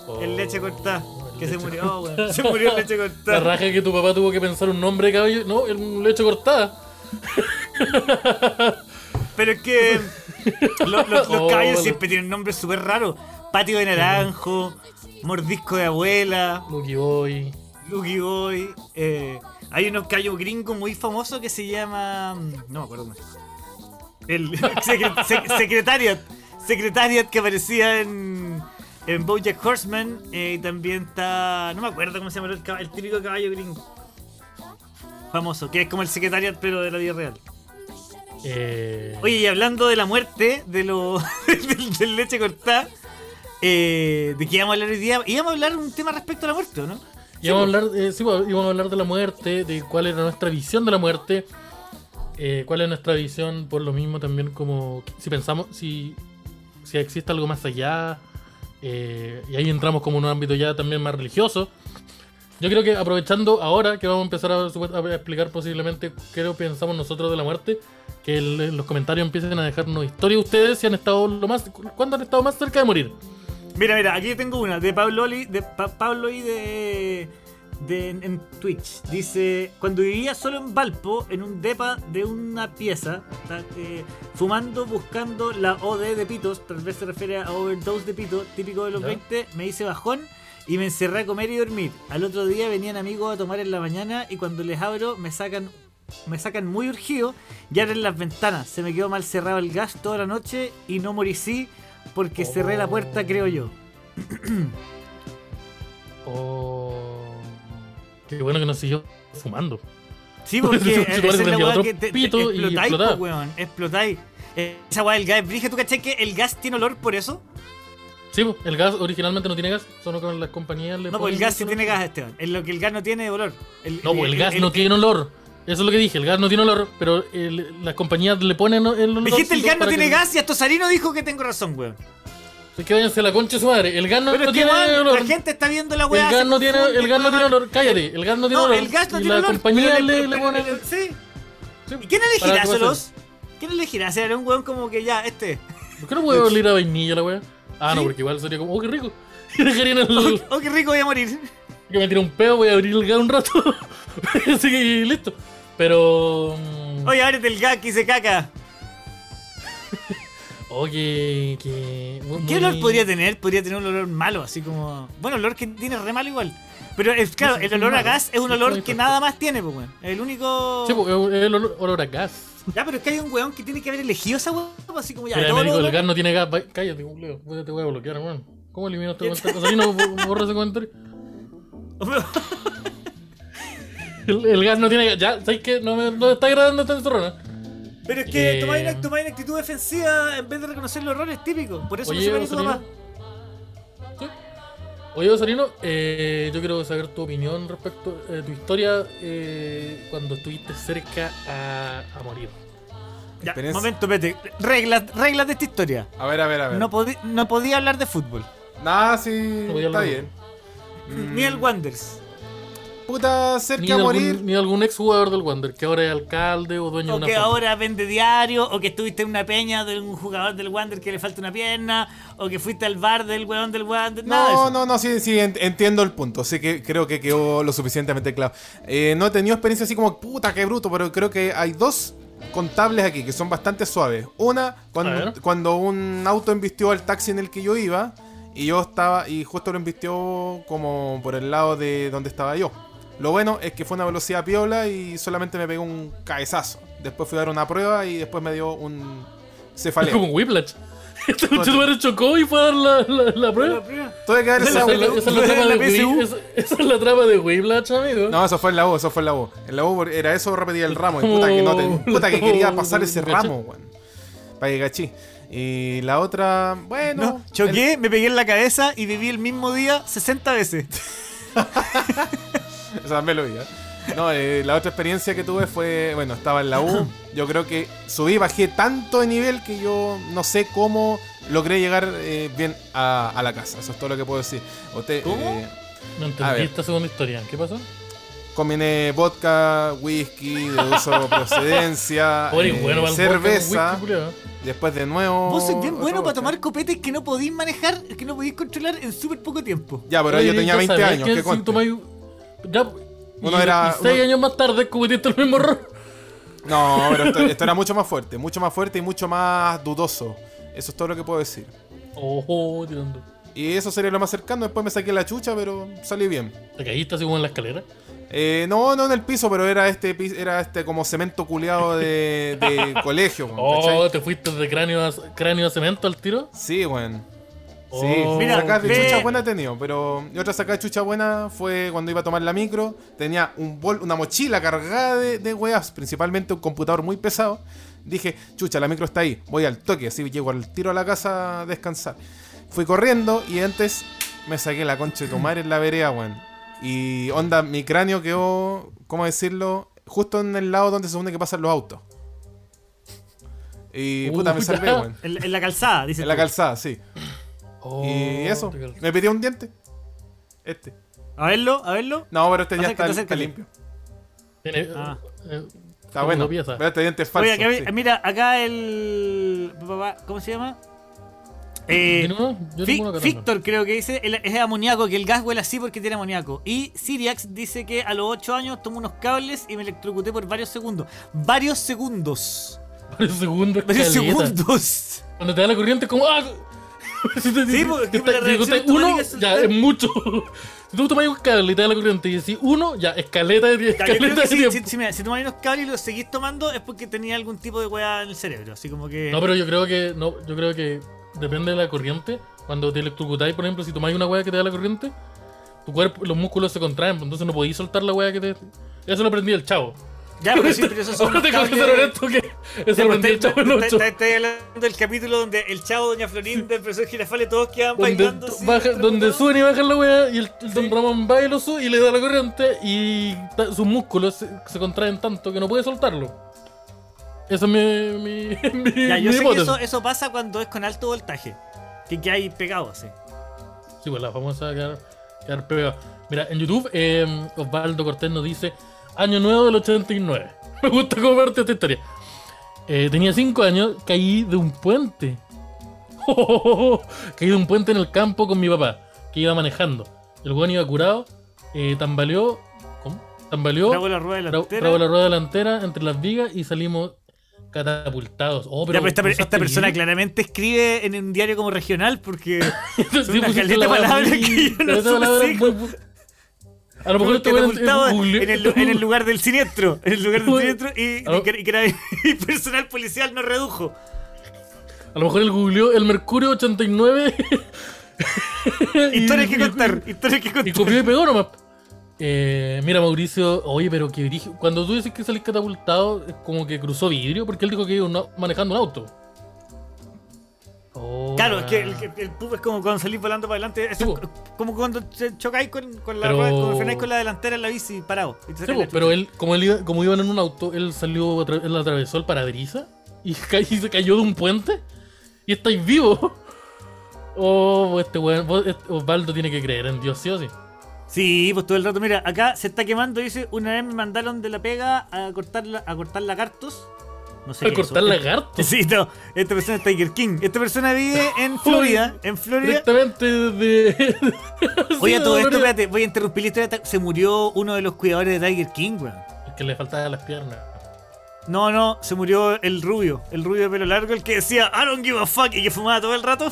Oh, El leche cortada, que se murió, weón. Se murió el leche La cortada. raja que tu papá tuvo que pensar un nombre de caballo. No, el leche cortada. Pero es que lo- lo- los Oh, caballos vale. siempre tienen nombres súper raros. Patio de naranjo, mordisco de abuela, Lucky Boy. Lucky Boy. eh, hay unos caballos gringos muy famosos que se llaman. No me acuerdo cómo llama. El secre- sec- Secretariat. Secretariat que aparecía en. En Bojack Horseman. eh, y también está. No me acuerdo cómo se llama el, el típico caballo gringo. famoso, que es como el secretariat pero de la vida real. Eh, Oye, y hablando de la muerte, de lo del, del leche cortada, eh, ¿de qué íbamos a hablar hoy día? Íbamos a hablar un tema respecto a la muerte, ¿o no? íbamos, a hablar, eh, sí, pues, íbamos a hablar de la muerte, de cuál era nuestra visión de la muerte, eh, cuál es nuestra visión, por lo mismo también como si pensamos, si, si existe algo más allá, eh, y ahí entramos como en un ámbito ya también más religioso. Yo creo que aprovechando ahora que vamos a empezar a, explicar posiblemente qué pensamos nosotros de la muerte, que el- los comentarios empiecen a dejarnos historia ustedes si han estado lo más, cuándo han estado más cerca de morir. Mira, mira, aquí tengo una de Pablo Oli, de Pa- Pablo y de, de en, en Twitch. Dice, cuando vivía solo en Valpo, en un depa de una pieza, eh, fumando, buscando la OD de pitos, tal vez se refiere a overdose de pito, típico de los Ya. 20, me hice bajón y me encerré a comer y dormir. Al otro día venían amigos a tomar en la mañana y cuando les abro me sacan me sacan muy urgido y abren las ventanas. Se me quedó mal cerrado el gas toda la noche y no morí sí porque cerré la puerta, creo yo. Oh. Qué bueno que no siguió fumando. Sí, Por porque esa es la weá que te, te y explotáis, po, weón. Explotáis. Eh, esa weá del gas brígida. ¿Tú cachai que el gas tiene olor por eso? Sí, pues, el gas originalmente no tiene gas, solo con las compañías le No, pues el gas sí tiene gas, Esteban. Es lo que el gas no tiene olor. No, pues el gas no tiene olor. Eso es lo que dije, el gas no tiene olor, pero el- las compañías le ponen el olor. Dijiste el gas no tiene gas y hasta Sarino dijo que tengo razón, weón. Es que váyanse a la concha de su madre. El gas no, tiene olor. la gente está viendo la El weá. gas se no tiene, el gas no tiene olor. Cállate, el gas no tiene No, olor. el gas no y tiene la olor. compañía pero le, pero- le pone. pero- Sí. Sí, ¿Y quién elegirá. Solos? ¿Quién elegirá? ¿Será un weón como que ya, este? ¿Por qué no puede oler a vainilla la wea? Ah, no, porque igual sería como, oh, qué rico. Dejarían el. Oh, qué rico voy a morir. que me tire un pedo, voy a abrir el gas un rato. Así que listo. Pero. mm, Oye, ábrete el gas que hice caca. Oye, que. muy- ¿Qué olor podría tener? Podría tener un olor malo, así como. Bueno, olor que tiene re malo igual. Pero es, claro, el olor a gas es un olor que nada más tiene, pues, weón. El único. Sí, pues, es el olor, olor a gas. Ya, pero es que hay un weón que tiene que haber elegido esa weón, pues, así como ya. Lo el olor- gas no tiene gas. Cállate, culeo. Te voy a bloquear, weón. ¿Cómo elimino este comentario? O sea, no borra ese comentario. El, el gas no tiene gas. Ya, ¿sabes qué? No me, no me está agradando esta encerrona. Pero es que Eh, tomáis una, actitud defensiva en vez de reconocer los errores típicos. Por eso Oye, no se Osorino. mamá. Sí. Oye, Osarino, eh, yo quiero saber tu opinión respecto a tu historia eh, cuando estuviste cerca a, a morir. Ya, momento, vete. Reglas, reglas de esta historia. A ver, a ver, a ver. No, podí- no podía hablar de fútbol. Nah, sí, a está bien. Mm, Ni el Wanders. Puta, Ni cerca de, a algún, morir. ni algún ex jugador del Wander, que ahora es alcalde o dueño O de una que fonda. ahora vende diario, o que estuviste en una peña de un jugador del Wander que le falta una pierna, o que fuiste al bar del weón del Wander. Nada de No, eso. no, no, sí, sí, en- entiendo el punto. Sí que creo que quedó lo suficientemente claro. Eh, no he tenido experiencia así como, puta, qué bruto, pero creo que hay dos contables aquí que son bastante suaves. Una, cuando, cuando un auto embistió al taxi en el que yo iba, y yo estaba, y justo lo embistió como por el lado de donde estaba yo. Lo bueno es que fue una velocidad piola y solamente me pegó un cabezazo. Después fui a dar una prueba y después me dio un Es cefaleo. como un Whiplash. Este conchetumare chocó y fue a dar la, la, la prueba. Tuve que dar Esa esa es la, esa es la ¿No era trama de PSU? Esa- esa es la trama de Whiplash, amigo. No, eso fue en la U, eso fue en la U. En la U era eso, repetía el ramo. Y puta que, no te- puta que quería pasar ese ramo, weón. Para que cachí. Y la otra, bueno. No, choqué, me pegué en la cabeza y viví el mismo día 60 veces. Esa ¿eh? No, eh, la otra experiencia que tuve fue, bueno, estaba en la U. Yo creo que subí, bajé tanto de nivel que yo no sé cómo logré llegar eh, bien a, a la casa. Eso es todo lo que puedo decir. Usted, ¿Cómo? eh, No A entendí ver. esta segunda historia. ¿Qué pasó? combiné vodka, whisky de uso de procedencia, Oye, eh, bueno, cerveza. whisky. Después de nuevo. Vos sois bien bueno para tomar copetes que no podéis manejar, que no podéis controlar en súper poco tiempo. Ya, pero Oye, yo tenía ya 20 sabes años, ¿qué Ya, Uno y, era- y seis uno- años más tarde cometiste el mismo error. No, pero esto, esto era mucho más fuerte, mucho más fuerte y mucho más dudoso. Eso es todo lo que puedo decir. Ojo, tirando. Y eso sería lo más cercano. Después me saqué la chucha, pero salí bien. ¿Te caíste así como en la escalera? Eh, no, no en el piso, pero era este era este como cemento culeado de, de colegio, Oh, te fuiste de cráneo a, cráneo a cemento al tiro. Sí, weón. Sí, Oh. Mira, sacas de chucha buena he tenido, pero otra sacada de chucha buena fue cuando iba a tomar la micro. Tenía un bol, una mochila cargada de, de weas, principalmente un computador muy pesado. Dije, chucha, la micro está ahí, voy al toque, así llego al tiro a la casa a descansar. Fui corriendo y antes me saqué la concha de tu madre en la vereda, weón. Y onda, mi cráneo quedó, ¿cómo decirlo? Justo en el lado donde se supone que pasan los autos. Y puta, me salvé, weón. En, en la calzada, dice. En la calzada, sí. Oh, Y eso, te cal- me pidió un diente. Este. A verlo, a verlo. No, pero este ya está, está limpio. Tiene- Ah. eh, Está como bueno. pieza. Pero este diente es falso. Oye, acá- sí. mira, acá el. ¿Cómo se llama? Eh, ¿Tiene uno? Yo tengo uno. Victor creo que dice el- es amoníaco, que el gas huele así porque tiene amoníaco. Y Siriax dice que a los 8 años tomé unos cables y me electrocuté por varios segundos. Varios segundos. Varios segundos. Varios caleta. segundos. Cuando te da la corriente, como. ¡Ah! Sí, porque la si te- uno, es- ya es mucho. Si tú tomas un cable y te da la corriente y decís uno, ya escaleta de, escaleta de si, tiempo. si, si, mira, si tomáis unos cables y los seguís tomando es porque tenía algún tipo de weá en el cerebro. Así como que. No, pero yo creo que no, yo creo que depende de la corriente. Cuando te electrocutáis, por ejemplo, si tomáis una hueá que te da la corriente, tu cuerpo, los músculos se contraen, pues, entonces no podéis soltar la hueá que te. Eso lo aprendí el chavo. Ya, pero sí, pero esos son unos tengo que eso el está- chavo en está- 8. está- Estoy hablando del capítulo donde el chavo, Doña Florinda, el profesor Girafales, todos quedan bailando. donde suben y bajan la weá y el, don Ramón va y lo sube y le da la corriente y sus músculos se, contraen tanto que no puede soltarlo. Esa es mi, mi, Ya, yo sé que eso, eso pasa cuando es con alto voltaje. Que, que hay pegado así. Sí, pues la famosa quedar, quedar pegado. Mira, en YouTube, eh, Osvaldo Cortés nos dice: Año nuevo del 89. Me gusta cómo verte esta historia. Eh, tenía 5 años, caí de un puente. caí de un puente en el campo con mi papá, que iba manejando. El weón iba curado, eh, tambaleó. ¿Cómo? Tambaleó. Trago la rueda delantera. trago la rueda delantera entre las vigas y salimos catapultados. Oh, Ya, pero pero esta, ¿usaste esta persona claramente escribe en un diario como regional porque Sí, una caleta muy- que yo no muy A lo mejor weón catapultado en- el, en el lugar del siniestro. En el lugar del siniestro y, y que, y y personal policial no redujo. A lo mejor él googleó el Mercurio 89. y- Historias que y- contar. Historias que Y contar. copió y pegó nomás. Eh, mira, Mauricio, oye, pero que dirige. Cuando tú dices que salís catapultado, es como que cruzó vidrio, porque él dijo que iba manejando un auto. Oh, Claro, es que el, el, pup es como cuando salís volando para adelante. es como cuando chocáis con, con la Pero- rueda, frenáis con la delantera en la bici parado. y Sí, la pero él, como, él iba, como iban en un auto, él salió, él atravesó el parabrisa y, se cayó de un puente y estáis vivos. Oh, este weón, este- Osvaldo tiene que creer en Dios, sí o sí. Sí, pues todo el rato. Mira, acá se está quemando. Dice: Una vez me mandaron de la pega a cortar, la- a cortar lagartos. No sé A qué es cortar eso. lagartos. Sí, no. Esta persona es Tiger King. Esta persona vive en Florida. En Florida. Directamente de. Oye, todo esto, espérate, voy a interrumpir la historia. Se murió uno de los cuidadores de Tiger King, weón. Es que le faltaban las piernas. No, no, se murió el rubio. El rubio de pelo largo, el que decía I don't give a fuck y que fumaba todo el rato.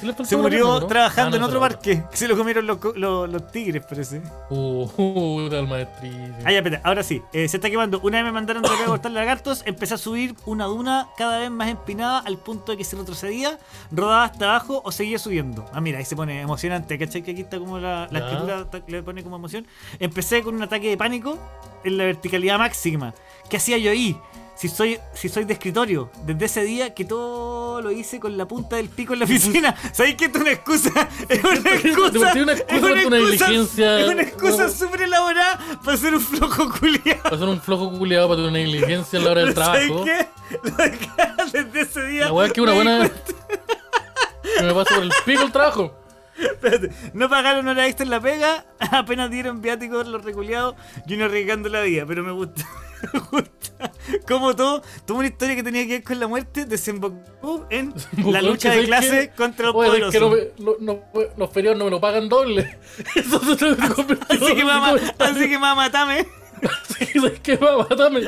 ¿Sí le faltaba Se murió trabajando Ah, no, en otro parque. Que se lo comieron los, los- los tigres, parece. Uh, uh, maestrísimo. Ah, ya, espera, ahora sí. eh, se está quemando. Una vez me mandaron de pega a cortar lagartos. Empecé a subir una duna cada vez más empinada al punto de que se retrocedía, rodaba hasta abajo o seguía subiendo. Ah, mira, ahí se pone emocionante. ¿Cachai? Que aquí está como la, la escritura le pone como emoción. Empecé con un ataque de pánico en la verticalidad máxima. ¿Qué hacía yo ahí? Si soy, si soy de escritorio, desde ese día que todo lo hice con la punta del pico en la oficina. ¿Sabéis que es una excusa? Es una excusa. una es una excusa-. Es una excusa No. súper elaborada para ser un flojo culiado. Va a ser un flojo culiado para tu negligencia a la hora del trabajo. ¿Sabes qué? Desde ese día. La weá es que una buena. me pasa por el pico el trabajo. Espérate, no pagaron hora extra en la pega, apenas dieron viáticos los reculeados y uno arriesgando la vida, pero me gusta. Gusta. Como todo, toda una historia que tenía que ver con la muerte desembocó en la lucha que de clase que- contra los Oye, es que no no- los feriados no me lo pagan doble. Eso se Así que mamá, así que mamá, matame. Sí, ¿sabes qué? Va, matame.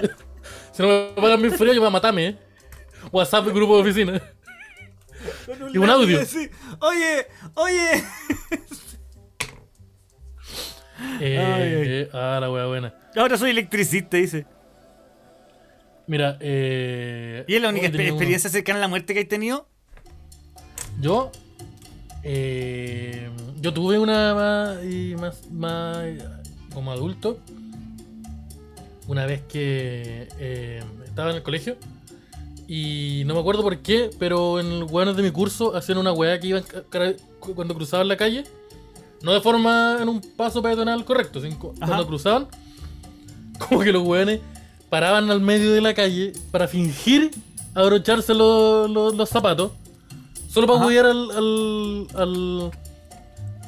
Si no me pagan mis feriados, yo matarme, eh. WhatsApp, grupo de oficina. Y un audio. así, Oye, oye. Eh, ay. eh, ah, la wea buena. Ahora soy electricista, dice. Mira, eh. ¿Y es la única hoy tenía exper- uno- experiencia cercana a la muerte que hay tenido? Yo. Eh, yo tuve una más, y más, más como adulto. Una vez que eh, estaba en el colegio. Y no me acuerdo por qué, pero en los weones de mi curso hacían una weá que iban cuando cruzaban la calle. No de forma en un paso peatonal correcto, sino cu- cuando cruzaban. Como que los weones paraban al medio de la calle para fingir abrocharse los- los- los zapatos. Solo para apoyar al, al, al,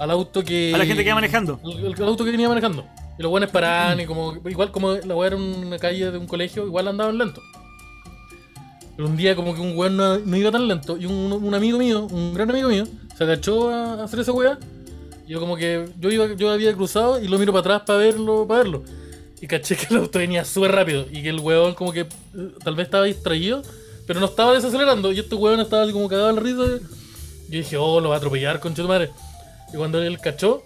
al auto que. A la gente que iba manejando. El, el auto que venía manejando. Y los buenos paraban y como. Igual como la weá era una calle de un colegio, igual andaban lento. Pero un día como que un weón no, no iba tan lento. Y un, un amigo mío, un gran amigo mío, se agachó a hacer esa weá. Y yo como que. Yo iba, yo había cruzado y lo miro para atrás para verlo, para verlo. Y caché que el auto venía súper rápido. Y que el weón como que tal vez estaba distraído. Pero no estaba desacelerando. Y este weón estaba como cagado risa. Y yo dije, oh, lo va a atropellar, concha de madre. Y cuando él cachó,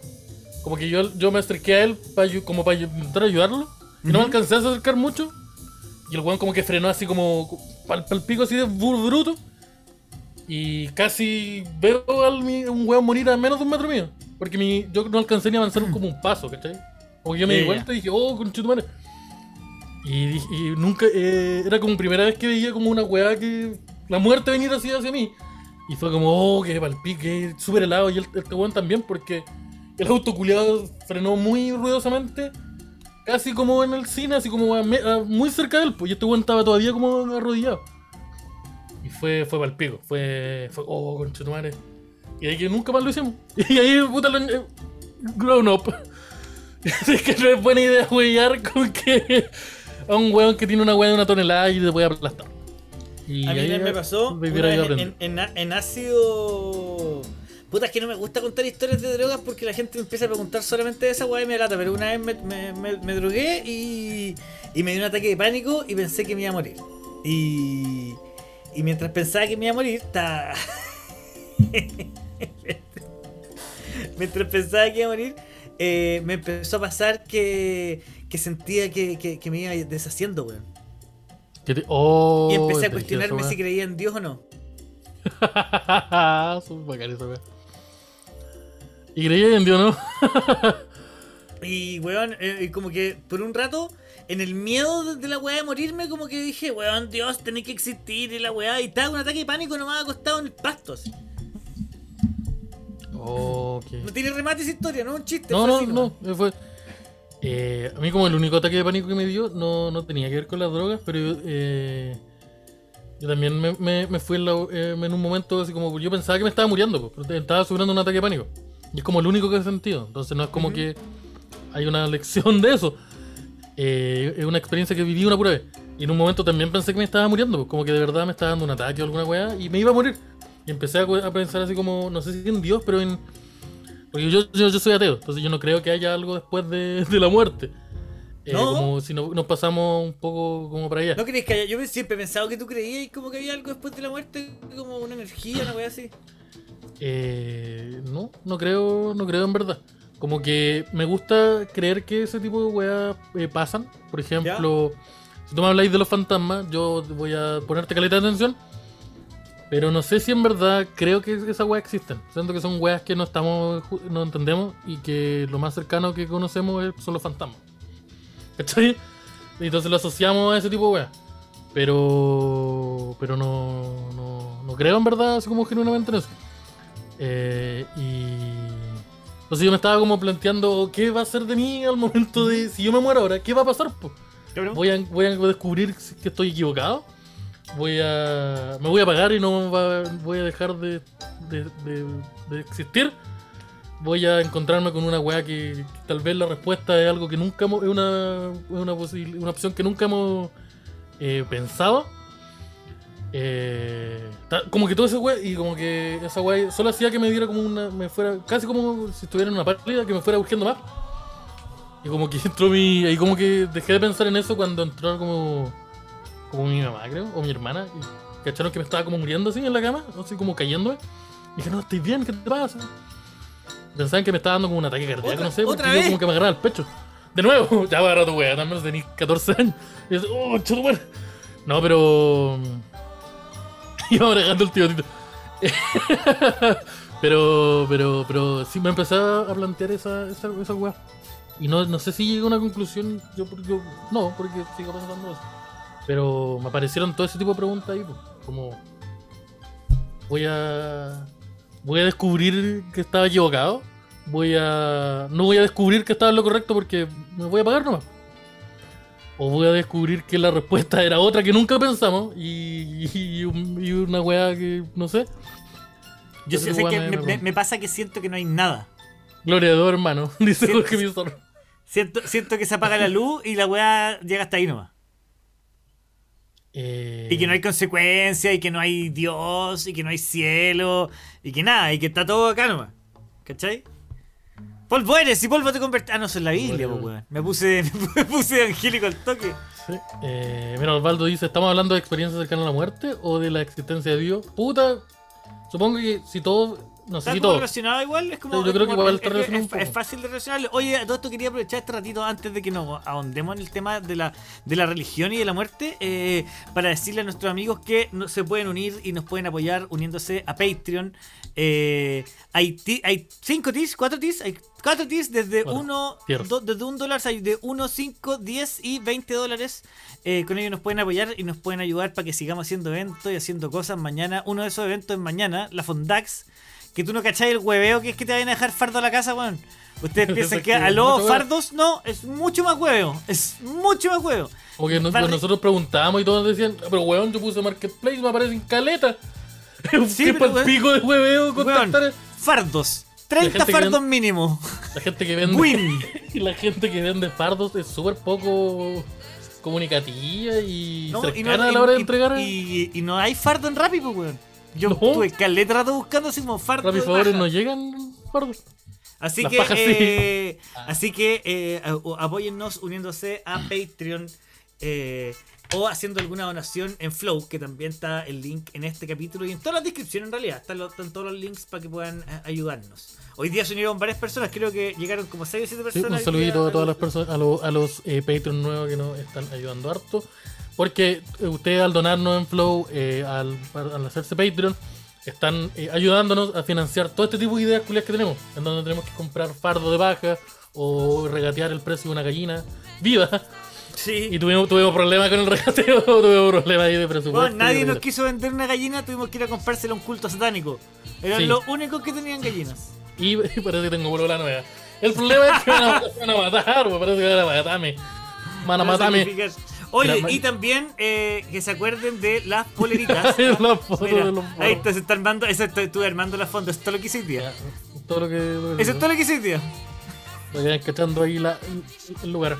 como que yo, yo me acerqué a él para como para intentar ayudarlo. Y no me alcancé a acercar mucho. Y el weón como que frenó así como pal, pal pico así de bruto. Y casi veo al mi- un weón morir a menos de un metro mío. Porque mi, yo no alcancé ni a avanzar como un paso, ¿cachai? Como que yo me di vuelta y dije, oh, conchetumare. Y, dije- y nunca, eh, era como primera vez que veía como una weá que la muerte venir así hacia mí. Y fue como, oh, que palpique, súper helado. Y el, este weón también, porque el auto culiado frenó muy ruidosamente, casi como en el cine, así como a me- a muy cerca de él. Pues, y este weón estaba todavía como arrodillado. Y fue, fue palpico, fue, fue, oh, conchetumare. Y ahí que nunca más lo hicimos. Y ahí, puta, lo, eh, grown up. Así que no es buena idea huellar con que a un weón que tiene una weá de una tonelada y te puede aplastar. Y A mí me pasó una en, ácido. Puta, es que no me gusta contar historias de drogas porque la gente empieza a preguntar solamente de esa weá y me lata. Pero una vez me, me, me- me drogué y, y me dio un ataque de pánico y pensé que me iba a morir. Y, y mientras pensaba que me iba a morir, estaba. mientras pensaba que iba a morir, eh, me empezó a pasar que, que sentía que, que- que me iba deshaciendo, weón. Te- oh, Y empecé a cuestionarme si creía en Dios o no. Son bacán esa weá. Y creía en Dios, ¿no? Y, weón, eh, como que por un rato, en el miedo de, la weá de morirme, como que dije, weón, Dios, tenés que existir y la weá. Y estaba un ataque de pánico nomás acostado en el pasto, así. Oh. No tiene remate esa historia, no un chiste. No, no, no. Fue. Eh, a mí, como el único ataque de pánico que me dio, no, no tenía que ver con las drogas, pero yo, eh, yo también me, me- me fui en, la- eh, en un momento así como. Yo pensaba que me estaba muriendo, pero estaba sufriendo un ataque de pánico. Y es como el único que he sentido. Entonces, no es como que hay una lección de eso. Eh, es una experiencia que viví una pura vez. Y en un momento también pensé que me estaba muriendo, como que de verdad me estaba dando un ataque o alguna weá, y me iba a morir. Y empecé a, pensar así como, no sé si en Dios, pero en. Porque yo, yo, yo soy ateo, entonces yo no creo que haya algo después de, de la muerte. Eh, ¿No? Como si no- nos pasamos un poco como para allá. ¿No crees que haya? Yo siempre he pensado que tú creías como que había algo después de la muerte, como una energía, una weá así. Eh, no, no creo, no creo en verdad. Como que me gusta creer que ese tipo de weas eh, pasan. Por ejemplo, si tú me habláis de los fantasmas, yo voy a ponerte caleta de atención. Pero no sé si en verdad creo que esas weas existen. Siento que son weas que no estamos, no entendemos y que lo más cercano que conocemos es- son los fantasmas. ¿Cachai? Y entonces lo asociamos a ese tipo de weas. Pero. Pero no, no, no creo en verdad, así como genuinamente en eso. Eh, y. Entonces yo me estaba como planteando qué va a ser de mí al momento de. Si yo me muero ahora, ¿qué va a pasar? po? Voy a, voy a descubrir que estoy equivocado. Voy a. Me voy a apagar y no va- voy a dejar de, de, de- de existir. Voy a encontrarme con una weá que, tal vez la respuesta es algo que nunca hemos. Es una, una, posil- una opción que nunca hemos eh, pensado. Eh, como que todo ese weá, y como que esa weá solo hacía que me diera como una. Me fuera. Casi como si estuviera en una pálida, que me fuera urgiendo más. Y como que entró mi. Y como que dejé de pensar en eso cuando entró como. Como mi mamá, creo, o mi hermana. Y cacharon que me estaba como muriendo así en la cama, así como cayéndome. Y dije, no, estoy bien, ¿qué te pasa? Pensaban que me estaba dando como un ataque cardíaco, ¿Otra- no sé, porque yo como que me agarraba el pecho. De nuevo, ya va a agarrar tu wea, también tenés 14 años. Y yo, oh, chuto, bueno. No, pero. Iba manejando el tío Tito. pero, pero, pero sí me empecé a plantear esa, esa, esa weá. Y no, no sé si llegué a una conclusión. Yo, yo no, porque sigo pensando eso. Pero me aparecieron todo ese tipo de preguntas ahí, pues, como voy a voy a descubrir que estaba equivocado. Voy a no voy a descubrir que estaba en lo correcto porque me voy a pagar nomás. O voy a descubrir que la respuesta era otra que nunca pensamos y, y, un- y una weá que no sé. Yo sé que me- pasa que siento que no hay nada. Gloria Dios, hermano, dice Sí, Jorge. Pizarro. Siento, siento que se apaga la luz y la weá llega hasta ahí nomás. Eh, Y que no hay consecuencias, y que no hay Dios, y que no hay cielo, y que nada, y que está todo acá nomás. ¿Cachai? Polvo eres, y polvo te convertirás. Ah, no, eso es la Biblia, Polvo pues, weón. Me puse, me puse angélico al toque. Sí. Eh, mira, Osvaldo dice, ¿estamos hablando de experiencias cercanas a la muerte o de la existencia de Dios? Puta, supongo que si todo... No sé si todo. relacionado igual, es como. Yo es creo que igual es- está es- relacionado es-. Es fácil de relacionarlo. Oye, a todo esto quería aprovechar este ratito antes de que nos ahondemos en el tema de la, de la religión y de la muerte, eh, para decirle a nuestros amigos que no, se pueden unir y nos pueden apoyar uniéndose a Patreon. Eh, hay, ti- hay cinco tis, cuatro tis, hay cuatro tis desde Bueno, uno, do- desde un dólar, hay de 1, 5, 10 y 20 dólares. Eh, con ellos nos pueden apoyar y nos pueden ayudar para que sigamos haciendo eventos y haciendo cosas mañana. Uno de esos eventos es mañana, la Fondax. Que tú no cacháis el hueveo que es que te vayan a dejar fardo a la casa, weón. Ustedes piensan que a los huevo. fardos, no, es mucho más hueveo. Es mucho más hueveo. Como que no- Fardo- nosotros preguntábamos y todos decían, pero weón, yo puse Marketplace, me aparecen caleta. Sí, ¿Qué pero, pico de hueveo Weón, contactar fardos. La 30 gente que fardos mínimo. la gente que vende Win. y la gente que vende fardos es súper poco comunicativa y No, cercana a la hora de entregar. y, y no hay fardo en Rappi, pues, weón. Yo No. tuve caleta rato buscando así fardo. Rappi de favores no llegan. Así sí. eh, así que eh, a- apóyennos uniéndose a Patreon eh, o haciendo alguna donación en Flow, que también está el link en este capítulo y en todas las descripciones en realidad. Están, los- están todos los links para que puedan eh, ayudarnos. Hoy día se unieron varias personas, creo que llegaron como 6 o 7 Sí, personas. un hoy saludito día a todas las personas, a, lo- a los eh, Patreon nuevos que nos están ayudando harto. Porque eh, ustedes al donarnos en Flow, eh, al, al hacerse Patreon, están eh, ayudándonos a financiar todo este tipo de ideas culias que tenemos. En donde tenemos que comprar fardo de baja o regatear el precio de una gallina viva. Sí. Y tuvimos, tuvimos problemas con el regateo, tuvimos problemas ahí de presupuesto. Bueno, nadie nos quiso vender una gallina, tuvimos que ir a comprársela a un culto satánico. Eran Sí. los únicos que tenían gallinas. Y, y parece que tengo polola nueva. El problema es que van a, van a matar, pues, parece que van a matarme. Van a matarme. Oye, y también eh, que se acuerden de las poleritas. La foto Mira, de los ahí está, se está armando, eso estuve armando la fondo, eso es todo lo que hice hoy día. Ya, todo lo que. Lo que Eso es todo lo que hice hoy día. Para que cachando ahí la, el lugar.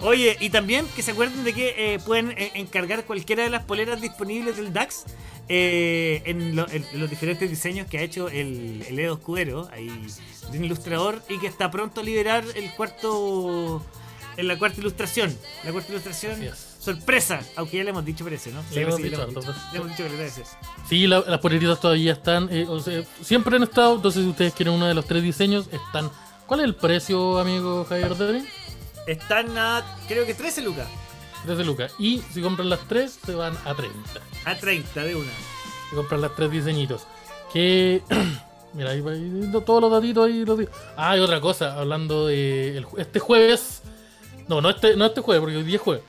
Oye, y también que se acuerden de que eh, pueden eh, encargar cualquiera de las poleras disponibles del DAX eh, en, lo- en los diferentes diseños que ha hecho el, el Edo Escudero, ahí, de un ilustrador, y que está pronto a liberar el cuarto. En la cuarta ilustración. La cuarta ilustración. Sorpresa, aunque ya le hemos dicho parece, ¿no? Le hemos dicho le hemos hartas dicho. Le hemos dicho le veces. Sí, la- las poleritas todavía están. eh, o sea, siempre han estado. Entonces, si ustedes quieren uno de los tres diseños, están. ¿Cuál es el precio, amigo Javier Debrin? Están a, creo que 13 lucas. 13 lucas. Y si compran las tres, se van a 30. A 30 de una. Si compran las tres diseñitos. Que. Mira, ahí va ahí, todos los datitos ahí. Los ah, y otra cosa, hablando de. el este jueves. No, no este, no este jueves, porque hoy día es jueves.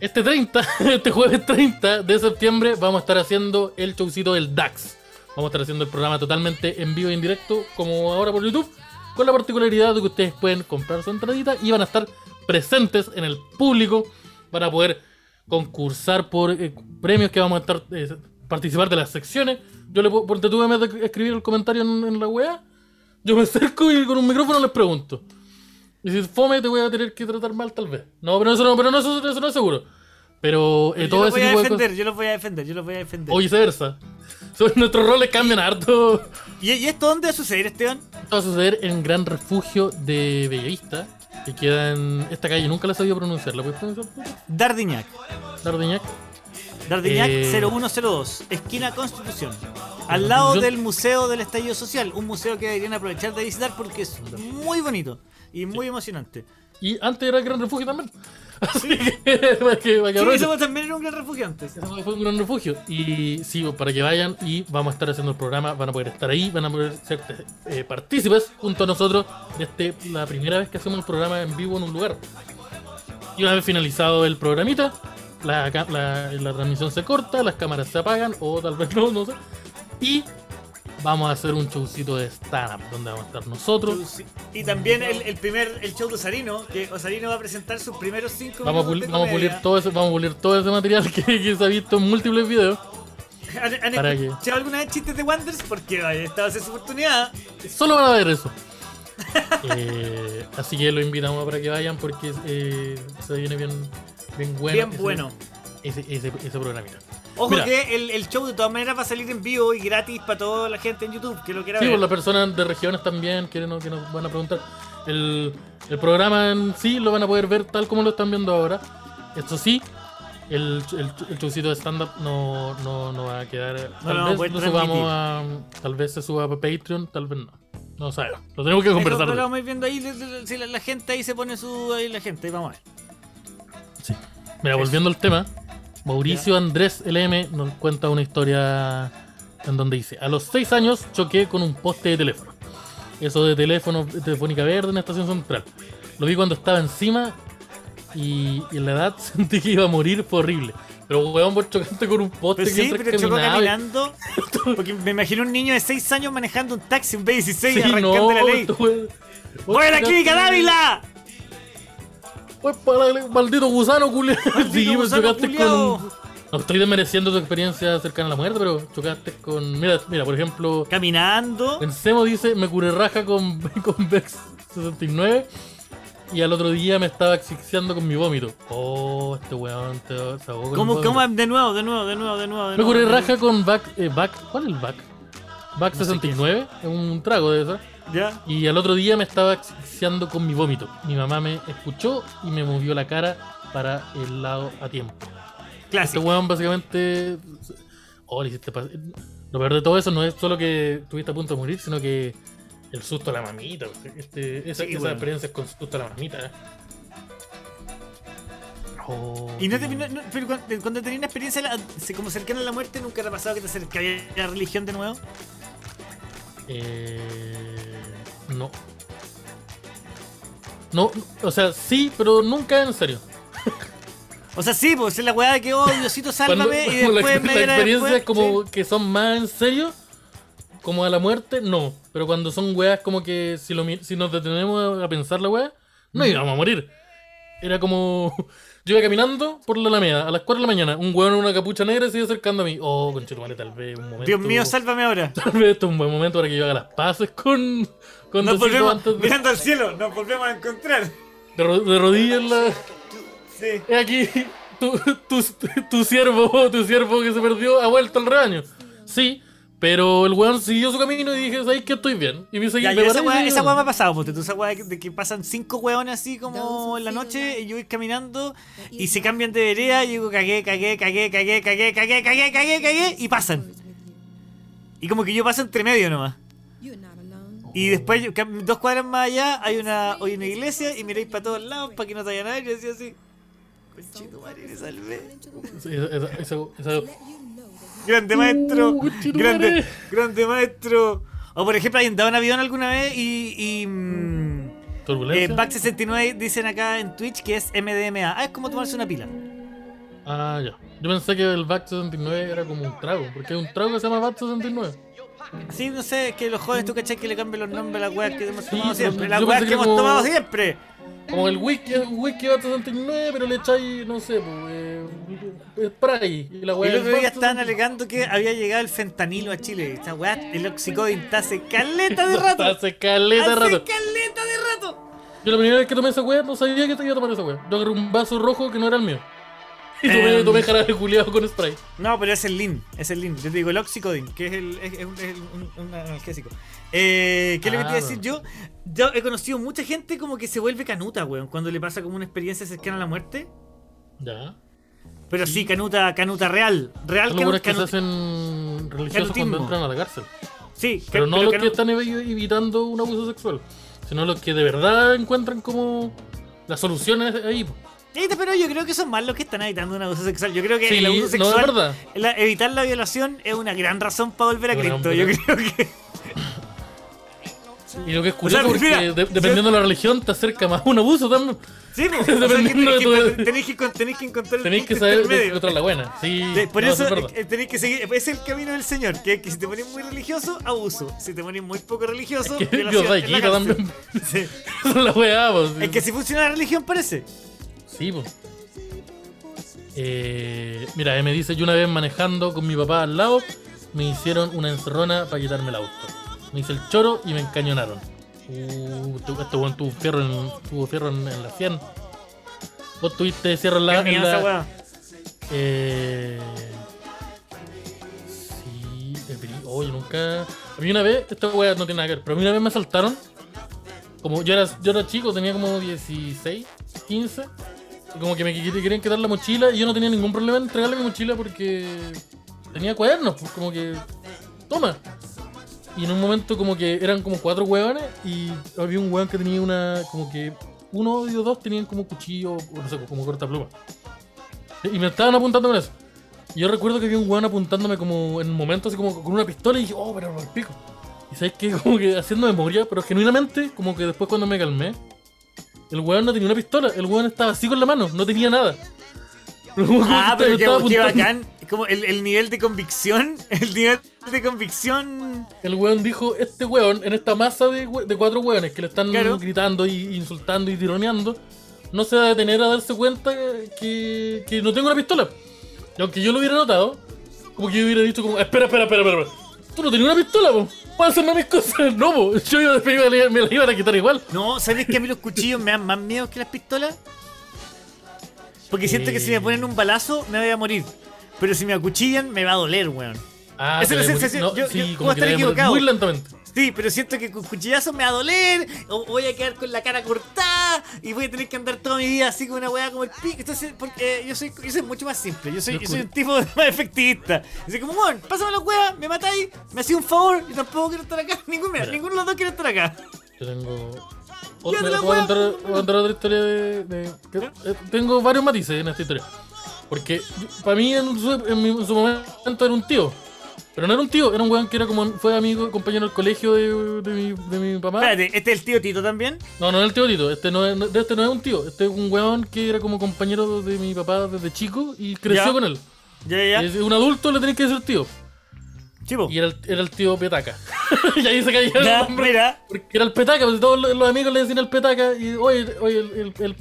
Este 30, este jueves 30 de septiembre, vamos a estar haciendo el showcito del DAX. Vamos a estar haciendo el programa totalmente en vivo e en directo, como ahora por YouTube, con la particularidad de que ustedes pueden comprar su entradita y van a estar presentes en el público para poder concursar por eh, premios que vamos a estar eh, participar de las secciones. Yo le porque tuve de escribir el comentario en, la weá, yo me acerco y con un micrófono les pregunto. Y si fome te voy a tener que tratar mal tal vez. No, pero eso no, pero no, eso, eso no es seguro. Pero eh, yo todo los ese voy a de defender, cosas. yo los voy a defender, yo los voy a defender. O viceversa. Nuestros roles cambian harto. ¿Y, y esto dónde va a suceder, Esteban? Esto va a suceder en Gran Refugio de Bellavista, que queda en esta calle. Nunca la he sabido pronunciar. ¿La puedes pronunciar? Dardiñac. Dardiñac. Dardiñac Eh, 0102, esquina Constitución. Al lado del Museo del Estallido Social, un museo que deberían aprovechar de visitar porque es muy bonito y muy emocionante. Y antes era Gran Refugio también. Así que, para que, para que Sí, weón también era un gran refugio antes. Ese fue un gran refugio. Y sí, para que vayan y vamos a estar haciendo el programa, van a poder estar ahí, van a poder ser eh, partícipes junto a nosotros de este, la primera vez que hacemos el programa en vivo en un lugar. Y una vez finalizado el programita, la, la- la transmisión se corta, las cámaras se apagan, o tal vez no, no sé. Y vamos a hacer un showcito de stand-up, donde vamos a estar nosotros. Y también el, el primer el show de Osarino, que Osarino va a presentar sus primeros cinco Vamos a, minutos puli- de vamos a pulir todo ese, vamos a pulir todo ese material que, que se ha visto en múltiples videos. ¿Han, han ¿Para escuchado alguna vez chistes de Wonders? Porque ay, esta va a ser su oportunidad. Solo van a ver eso. Eh, así que lo invitamos para que vayan porque eh, se viene bien, bien bueno. Bien bueno. Ese, ese, ese programita. Ojo Mira. que el, el show de todas maneras va a salir en vivo y gratis para toda la gente en YouTube que lo quiera Sí, ver. por las personas de regiones también que nos, que nos van a preguntar. El, el programa en sí lo van a poder ver tal como lo están viendo ahora. Esto sí, el, el, showcito de stand-up no, no, no va a quedar. Tal vez subamos a. Tal vez se suba a Patreon, tal vez no. No sabemos. Lo tenemos que conversar. vamos viendo ahí. Si la, la gente ahí se pone su. Ahí la gente, vamos a ver. Sí. Mira, volviendo al tema, Mauricio Andrés LM nos cuenta una historia en donde dice: A los 6 años choqué con un poste de teléfono. Eso de teléfono, de telefónica verde en la estación central. Lo vi cuando estaba encima y, y en la edad sentí que iba a morir, fue horrible. Pero weón, por chocarte con un poste Pero que sí, pero chocó caminando. Porque me imagino un niño de 6 años manejando un taxi, un B16 Sí, arrancando no, la ley. ¡Voy a la clínica Dávila! Pues para el maldito gusano, culiao. Sí, pues chocaste culiao. con. No estoy desmereciendo tu experiencia cercana a la muerte, pero chocaste con. Mira, mira, por ejemplo, Caminando. Pensemos dice, me curé raja con, con Vex 69 y al otro día me estaba asfixiando con mi vómito. Oh, este weón te, se ahogó ¿Cómo, cómo? De nuevo, de nuevo, de nuevo, de nuevo. Me curé raja con Back, eh, Back, ¿cuál es el Back? Back No sé 69, es un trago de eso. ¿Ya? Y al otro día me estaba asfixiando con mi vómito. Mi mamá me escuchó y me movió la cara para el lado a tiempo. Este Clásico. weón básicamente. Oh, le hiciste Lo peor de todo eso no es solo que estuviste a punto de morir, sino que el susto a la mamita. Este, esa, Sí, esa weón. experiencia es con susto a la mamita. ¿eh? Oh, Y no te, no- no- pero cuando, cuando tenías una experiencia la- se- como cercana a la muerte, ¿nunca te ha pasado que te acercarías a la religión de nuevo? Eh, no. No, o sea, sí, pero nunca en serio. O sea, sí, pues es la weá de que, oh, Diosito, sálvame, Cuando- y después la, me la experiencia es como sí. que son más en serio, como a la muerte, no. Pero cuando son weas como que si, lo, si nos detenemos a pensar la wea, no íbamos a morir. Era como. Yo iba caminando por la Alameda a las 4 de la mañana. Un weón en una capucha negra se iba acercando a mí. Oh, conchetumare, tal vez un momento. Dios mío, sálvame ahora. Tal vez esto es un buen momento para que yo haga las paces con. Con Nos volvemos, antes de, mirando al cielo, nos volvemos a encontrar. de ro- de rodillas la. Sí. He aquí, tu, tu, tu siervo, tu siervo que se perdió ha vuelto al rebaño. Sí, pero el weón siguió su camino y dije, ¿sabes que estoy bien? Y me seguí, Ya, me ya, esa weá, seguí. esa weá me ha pasado, porque tú esa weá de- que pasan cinco weones así como en la noche y yo voy caminando y se cambian de vereda y digo cagué, cagué, cagué, cagué, cagué, cagué, cagué, cagué, cagué y pasan. Y como que yo paso entre medio nomás. Y después, yo dos cuadras más allá, hay una, hay una iglesia y miráis para todos lados para que no te vaya nadie. Y yo decía así: Conchito, madre, me salvé. Grande maestro, Uh, grande, grande maestro. O por ejemplo, ¿hay andado en avión alguna vez y. y mm, eh, turbulencia. Back 69 dicen acá en Twitch que es MDMA. Ah, es como tomarse una pila. Ah, ya. Yo pensé que el Back 69 era como un trago, porque hay un trago que se llama Back 69. Sí, no sé, es que los jóvenes tú cachai que le cambian los nombres a las weas que hemos tomado siempre. Las weas que que hemos como- tomado siempre. Como el whisky, whisky Back 69, pero le echáis, no sé, pues, eh, spray. Y la weá el otro día estaban 69. alegando que había llegado el fentanilo a Chile. Esta wea, el oxicodin está hace caleta de rato. Hace caleta de Hace rato. caleta de rato. Yo la primera vez que tomé esa weá no sabía que tenía que tomar esa weá. Yo agarré un vaso rojo que no era el mío. Y tomé, Em. tomé jarabe culiado con spray. No, pero es el Lean, es el Lean. Yo te digo el Oxycodin, que es, el, es, es un, es un- un analgésico. Eh, ¿Qué le Ah, quería decir yo? Yo he conocido mucha gente como que se vuelve canuta, weón, cuando le pasa como una experiencia cercana a la muerte. Ya. Pero sí, canuta, canuta real. Real Son los canuta. que se hacen religiosos canutismo. cuando entran a la cárcel. Sí, Pero no los canu- que están evi- evitando un abuso sexual, sino los que de verdad encuentran como las soluciones ahí. Sí, pero yo creo que son más los que están evitando un abuso sexual. Yo creo que Sí, el abuso no, sexual, verdad. la- evitar la violación es una gran razón para volver a Cristo. Yo pero- creo que. Y lo que es O sea, curioso porque mira, de- dependiendo de la religión te acerca más un abuso también. Sí, pues, o sea, que de tu- que, tenéis, que, que encontrar el Tenéis que saber encontrar la buena. Sí, Sí, por no, eso es eh, tenéis que seguir. Es el camino del Señor. Que, es que si te pones muy religioso, abuso. Si te pones muy poco religioso, Que violación Dios da quita también. Sí. Es la weá, pues. Es que si funciona la religión, parece. Sí, pues. Eh, mira, me dice, yo una vez manejando con mi papá al lado, me hicieron una encerrona para quitarme el auto. Me hice el choro y me encañonaron. Uh, este weón tuvo fierro en, tuvo fierro en, en la 100. Vos tuviste fierro en la... En la- esa eh, sí, oye, nunca... A mí una vez, esta weá no tiene nada que ver, pero a mí una vez me asaltaron. Como yo era, yo era chico, tenía como 16, 15. Y como que me qu- querían quitar la mochila y yo no tenía ningún problema en entregarle mi mochila porque tenía cuadernos, pues como que... Toma. Y en un momento como que eran como cuatro hueones y había un hueón que tenía una... Como que uno y los dos tenían como cuchillo, o no sé, como cortapluma. Y me estaban apuntando con eso. Y yo recuerdo que había un weón apuntándome como en un momento así como con una pistola y dije, oh, pero al pico. Y sabes que como que haciendo memoria, pero genuinamente, como que después cuando me calmé, el weón no tenía una pistola, el weón estaba así con la mano, no tenía nada. Ah, pero qué, qué bacán. Como el, el nivel de convicción. El nivel de convicción. El weón dijo, este weón, en esta masa de, we- de cuatro weones que le están Claro. gritando y insultando y tironeando, no se va a detener a darse cuenta que, que no tengo una pistola. Y aunque yo lo hubiera notado, como que yo hubiera dicho como, espera, espera, espera, espera. Tú no tenías una pistola, po. Puedes hacerme mis cosas. No, po. Yo iba, me, iba- me la iban a quitar igual. No, ¿sabes que a mí los cuchillos me dan más miedo que las pistolas? Porque siento que si me ponen un balazo me voy a morir. Pero si me acuchillan me va a doler, weón. Ah, Esa es la sensación. no, Yo- sí, yo puedo estar equivocado. Muy lentamente. Sí, pero siento que con cuchillazos me va a doler, o voy a quedar con la cara cortada, y voy a tener que andar toda mi vida así con una weá como el pico. Entonces, porque eh, yo soy, yo soy mucho más simple, yo soy, Yo yo soy un tipo más efectivista. Así como, weón, pásame la weá, me matáis, me hacía un favor, y tampoco quiero estar acá. Ninguno, mira, ninguno de los dos quiere estar acá. Yo tengo. Otra, voy, a contar, otra historia de. de- que- eh, tengo varios matices en esta historia. Porque para mí en su, en su momento era un tío. Pero no era un tío, era un weón que era como fue amigo, compañero del colegio de, de mi, de mi papá. Espérate, ¿este es el tío Tito también? No, no es el tío Tito, este no es, este no es un tío, este es un weón que era como compañero de mi papá desde chico y creció Ya. con él. Ya, ya, ya. un adulto le tenés que decir tío. Chivo. Y era el, era el tío Petaca. y ahí se caía el nombre. mira. Porque era el petaca, pues todos los amigos le decían el petaca y oye, oye, el, el, el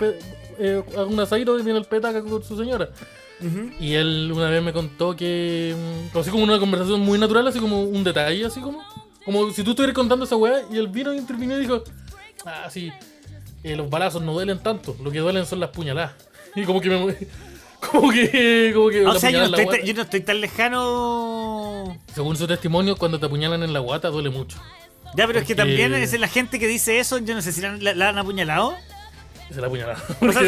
eh, un asadito y viene el petaca con su señora. Ujú. Y él una vez me contó que, mm, así como una conversación muy natural, así como un detalle, así como, como si tú estuvieras contando esa weá y él vino y intervino y dijo, ah, sí, eh, los balazos no duelen tanto, lo que duelen son las puñaladas. Y como que me... Como que... Como que O sea, yo no, estoy, guata. yo no estoy tan lejano. Según su testimonio, cuando te apuñalan en la guata duele mucho. Ya, pero es que Porque- también es la gente que dice eso, yo no sé si la, la- la han apuñalado. Se la apuñalada. O sea,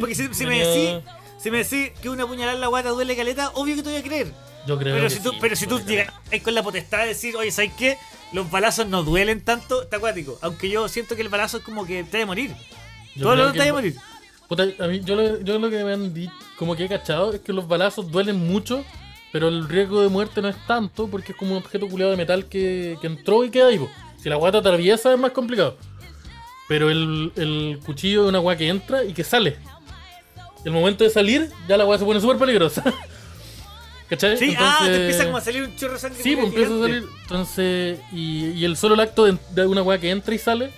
Porque si, me- decís si me decís que una puñalada en la guata duele caleta, obvio que te voy a creer. Yo creo Pero que si tú, sí, pero si tú llegas con la potestad de decir, oye, ¿sabes qué? Los balazos no duelen tanto, está acuático. Aunque yo siento que el balazo es como que te de morir. Yo Todo lo que te de el- morir. Puta, a mí, yo, lo, yo lo que me han dicho, como que he cachado, es que los balazos duelen mucho, pero el riesgo de muerte no es tanto, porque es como un objeto culiado de metal que, que entró y queda ahí. po. Si la guata atraviesa es más complicado. Pero el, el cuchillo es una guata que entra y que sale. Y el momento de salir, ya la guata se pone súper peligrosa. ¿Cachai? Sí, ah, te Entonces- empieza como a salir un chorro de sangre. Sí, pues empieza a salir. Entonces, y, y el solo el acto de, de una weá que entra y sale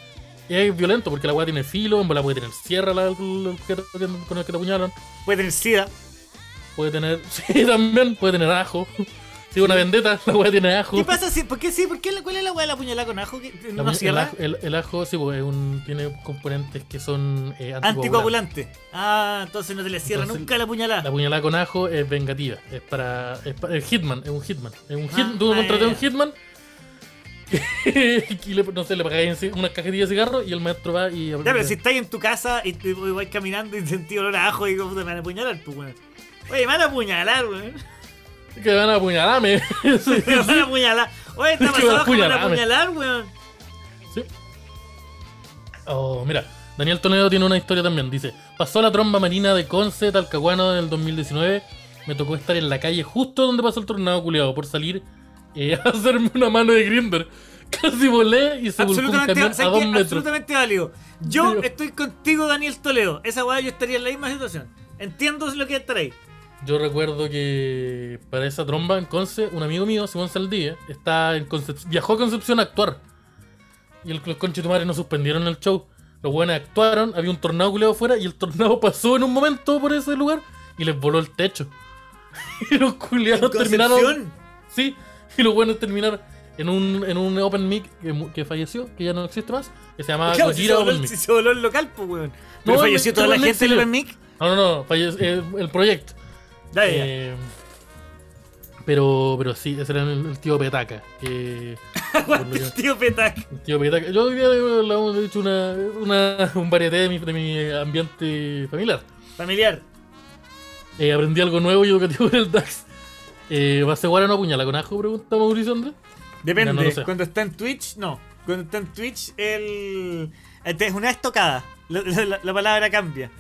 es violento porque la weá tiene filo, la puede tener sierra la- objeto que- con el que te apuñalan. Puede tener sida. Puede tener, sí, también, puede tener ajo. Si una vendetta, la weá tiene ajo. ¿Qué pasa si, por qué sí? ¿Por qué la, cuál es la weá de la puñalada con ajo? La ¿No pu- el, ajo, el- el ajo, sí, pues, es un, tiene componentes que son eh, anticoagulantes. Anticoagulante. Ah, entonces no te le cierra Entonces, nunca la puñalada. La puñalada con ajo es vengativa. Es para. Es para el hitman, es un hitman. Es un hit, Ah, tú contratas a un hitman. y le, no sé, le pagáis unas cajetillas de cigarro y el maestro va y. Ya, pero si estáis en tu casa y te vais caminando y sentís olor a ajo y como te me van a apuñalar, pues weón. Oye, me van a apuñalar, weón. Que van a apuñalarme. sí, Me van a apuñalar. Oye, está Es que van a pasado apuñalar, weón. sí. Oh, mira. Daniel Toledo tiene una historia también. Dice: Pasó la tromba marina de Conce, Talcahuano en el 2019. Me tocó estar en la calle justo donde pasó el tornado culiado por salir eh, a hacerme una mano de grinder. Casi volé y se volcó un Absolutamente, camión a ¿sabes dos metros. absolutamente válido. Yo Sí. estoy contigo, Daniel Toledo. Esa weá yo estaría en la misma situación. Entiendo lo que ahí. Yo recuerdo que para esa tromba en Conce, un amigo mío, Simón Saldía, está en Concep- viajó a Concepción a actuar. Y el, los conchetumares no suspendieron el show. Los buenos actuaron, había un tornado culeado afuera y el tornado pasó en un momento por ese lugar y les voló el techo. y los culiados terminaron. Sí, y los buenos terminaron en un, en un Open Mic que, que falleció, que ya no existe más, que se llama Claro, si se, Gojira voló, Open Mic. si se voló el local, pues weón. Pero No, falleció toda la gente del Open Mic. No, no, no, falle- eh, el proyecto. Ya. Eh, pero, pero sí, ese era el, el tío Petaca. Que, El tío Petac. el tío Petaca. Yo hoy día le hemos hecho una, una, un varieté de mi, de mi ambiente familiar. Familiar. Eh, aprendí algo nuevo y educativo en el DAX. Eh, ¿Va a ser guarano o puñala con ajo? Pregunta Mauricio Andrés. Depende. Mira, no. Cuando está en Twitch, no. Cuando está en Twitch, el. este Es una estocada. La, la- la palabra cambia.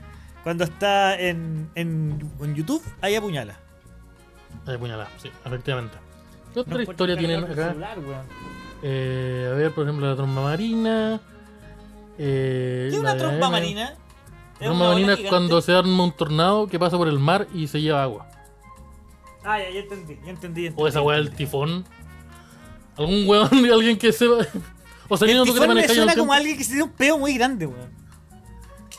Cuando está en, en, en YouTube, ahí apuñala. Eh, puñala, sí, efectivamente. ¿Qué otra No historia tienen acá? celular. Eh, a ver, por ejemplo, la tromba marina. Eh, ¿Qué es la una AM. marina? ¿Es Tromba marina es cuando se arma un tornado que pasa por el mar y se lleva agua. Ah, ya, ya entendí, ya entendí. ya O esa weá del tifón. Algún weón de alguien que sepa. O sea, El no tifón me suena como tiempo. alguien que se dio un peo muy grande, weón.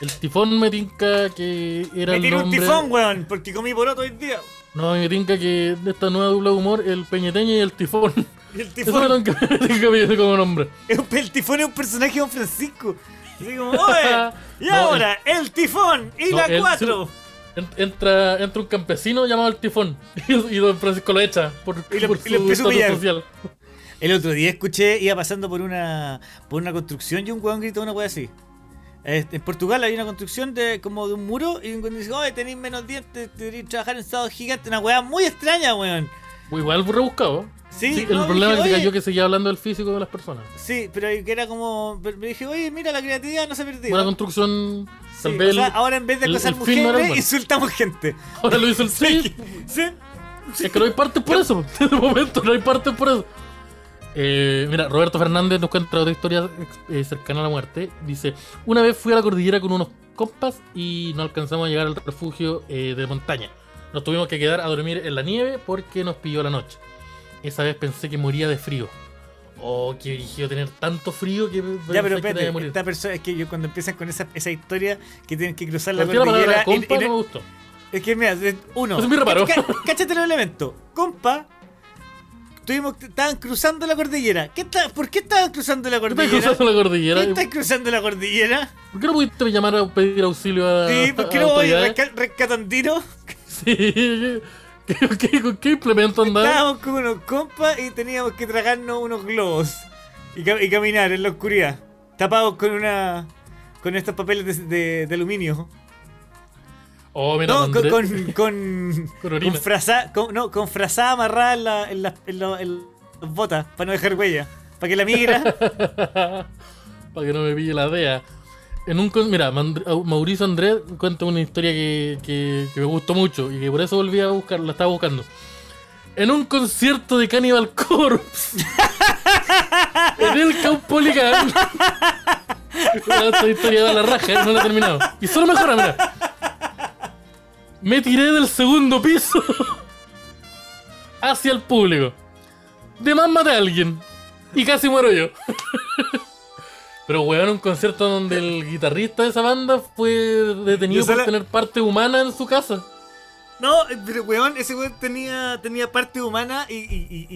El tifón me tinca que era Me el tiré un nombre. tifón, weón, porque comí poroto hoy día. No, me tinca que de esta nueva dupla de humor, el peñeteño y el tifón. Y el Eso tifón, me tinca me tinca me- como nombre. el tifón es un personaje de Don Francisco. Así como, oye, y No, ahora, el tifón y No, la 4. En- Entra, entra un campesino llamado el tifón. Y, y don Francisco lo echa por, Y lo- por y su social. El otro día escuché, iba pasando por una por una construcción y un weón gritó una wea así. En Portugal hay una construcción de como de un muro y weón dice, oye, tenéis menos dientes, deberéis trabajar en sábado gigante. Una weá muy extraña, weón. Igual rebuscado. Sí, Sí, no, el problema dije, es que cayó que seguía hablando del físico de las personas. Sí, pero que era como. Me dije, oye, mira, la creatividad no se ha perdido. Buena construcción. Sí, Tal o vez sea, el- ahora en vez de acosar no mujeres, bueno. insultamos gente. ahora lo hizo el sí. ¿Sí? Es que no hay partes por eso. En el momento no hay partes por eso. Eh, mira, Roberto Fernández nos cuenta otra historia eh, cercana a la muerte. Dice: Una vez fui a la cordillera con unos compas y no alcanzamos a llegar al refugio eh, de montaña. Nos tuvimos que quedar a dormir en la nieve porque nos pilló la noche. Esa vez pensé que moría de frío. Oh, qué dirigido tener tanto frío que Ya, pero pensé que espérate, morir. esta persona, es que yo cuando empiezan con esa, esa historia que tienen que cruzar la ¿Por qué la cordillera. palabra y- compa y no no- me gustó? es que mira, uno. Es mi reparo. cá- cá- Cáchate los elementos. Compa. Tuvimos, estaban cruzando la cordillera. ¿Qué está, ¿Por qué estaban cruzando la ¿Qué estás cordillera? cruzando la ¿Qué cordillera? estás cruzando la cordillera? ¿Por qué no pudiste llamar a pedir auxilio a, Sí, ¿por qué a no voy autoridades? resca- rescatandino? Sí, ¿qué, qué, qué, qué implemento andaba? Estábamos con unos compas y teníamos que tragarnos unos globos y, ca- y caminar en la oscuridad, tapados con una con estos papeles de, de- de aluminio. Oh, mira, No, con, con, con, Con con no, con frazada amarrada en, la- en la- en la- en las botas para no dejar huella. Para que la migra. Para que no me pille la DEA. En un mira, Mauricio Andrés cuenta una historia que, que- que me gustó mucho y que por eso volví a buscar, la estaba buscando. En un concierto de Cannibal Corpse. en el Caupolicán. Esta historia da la raja, no la he terminado. Y solo mejora, mira. Me tiré del segundo piso hacia el público. De más maté a alguien. Y casi muero yo. Pero weón, un concierto donde el guitarrista de esa banda fue detenido por tener parte humana en su casa. No, pero weón, ese weón tenía, tenía parte humana y, y, y,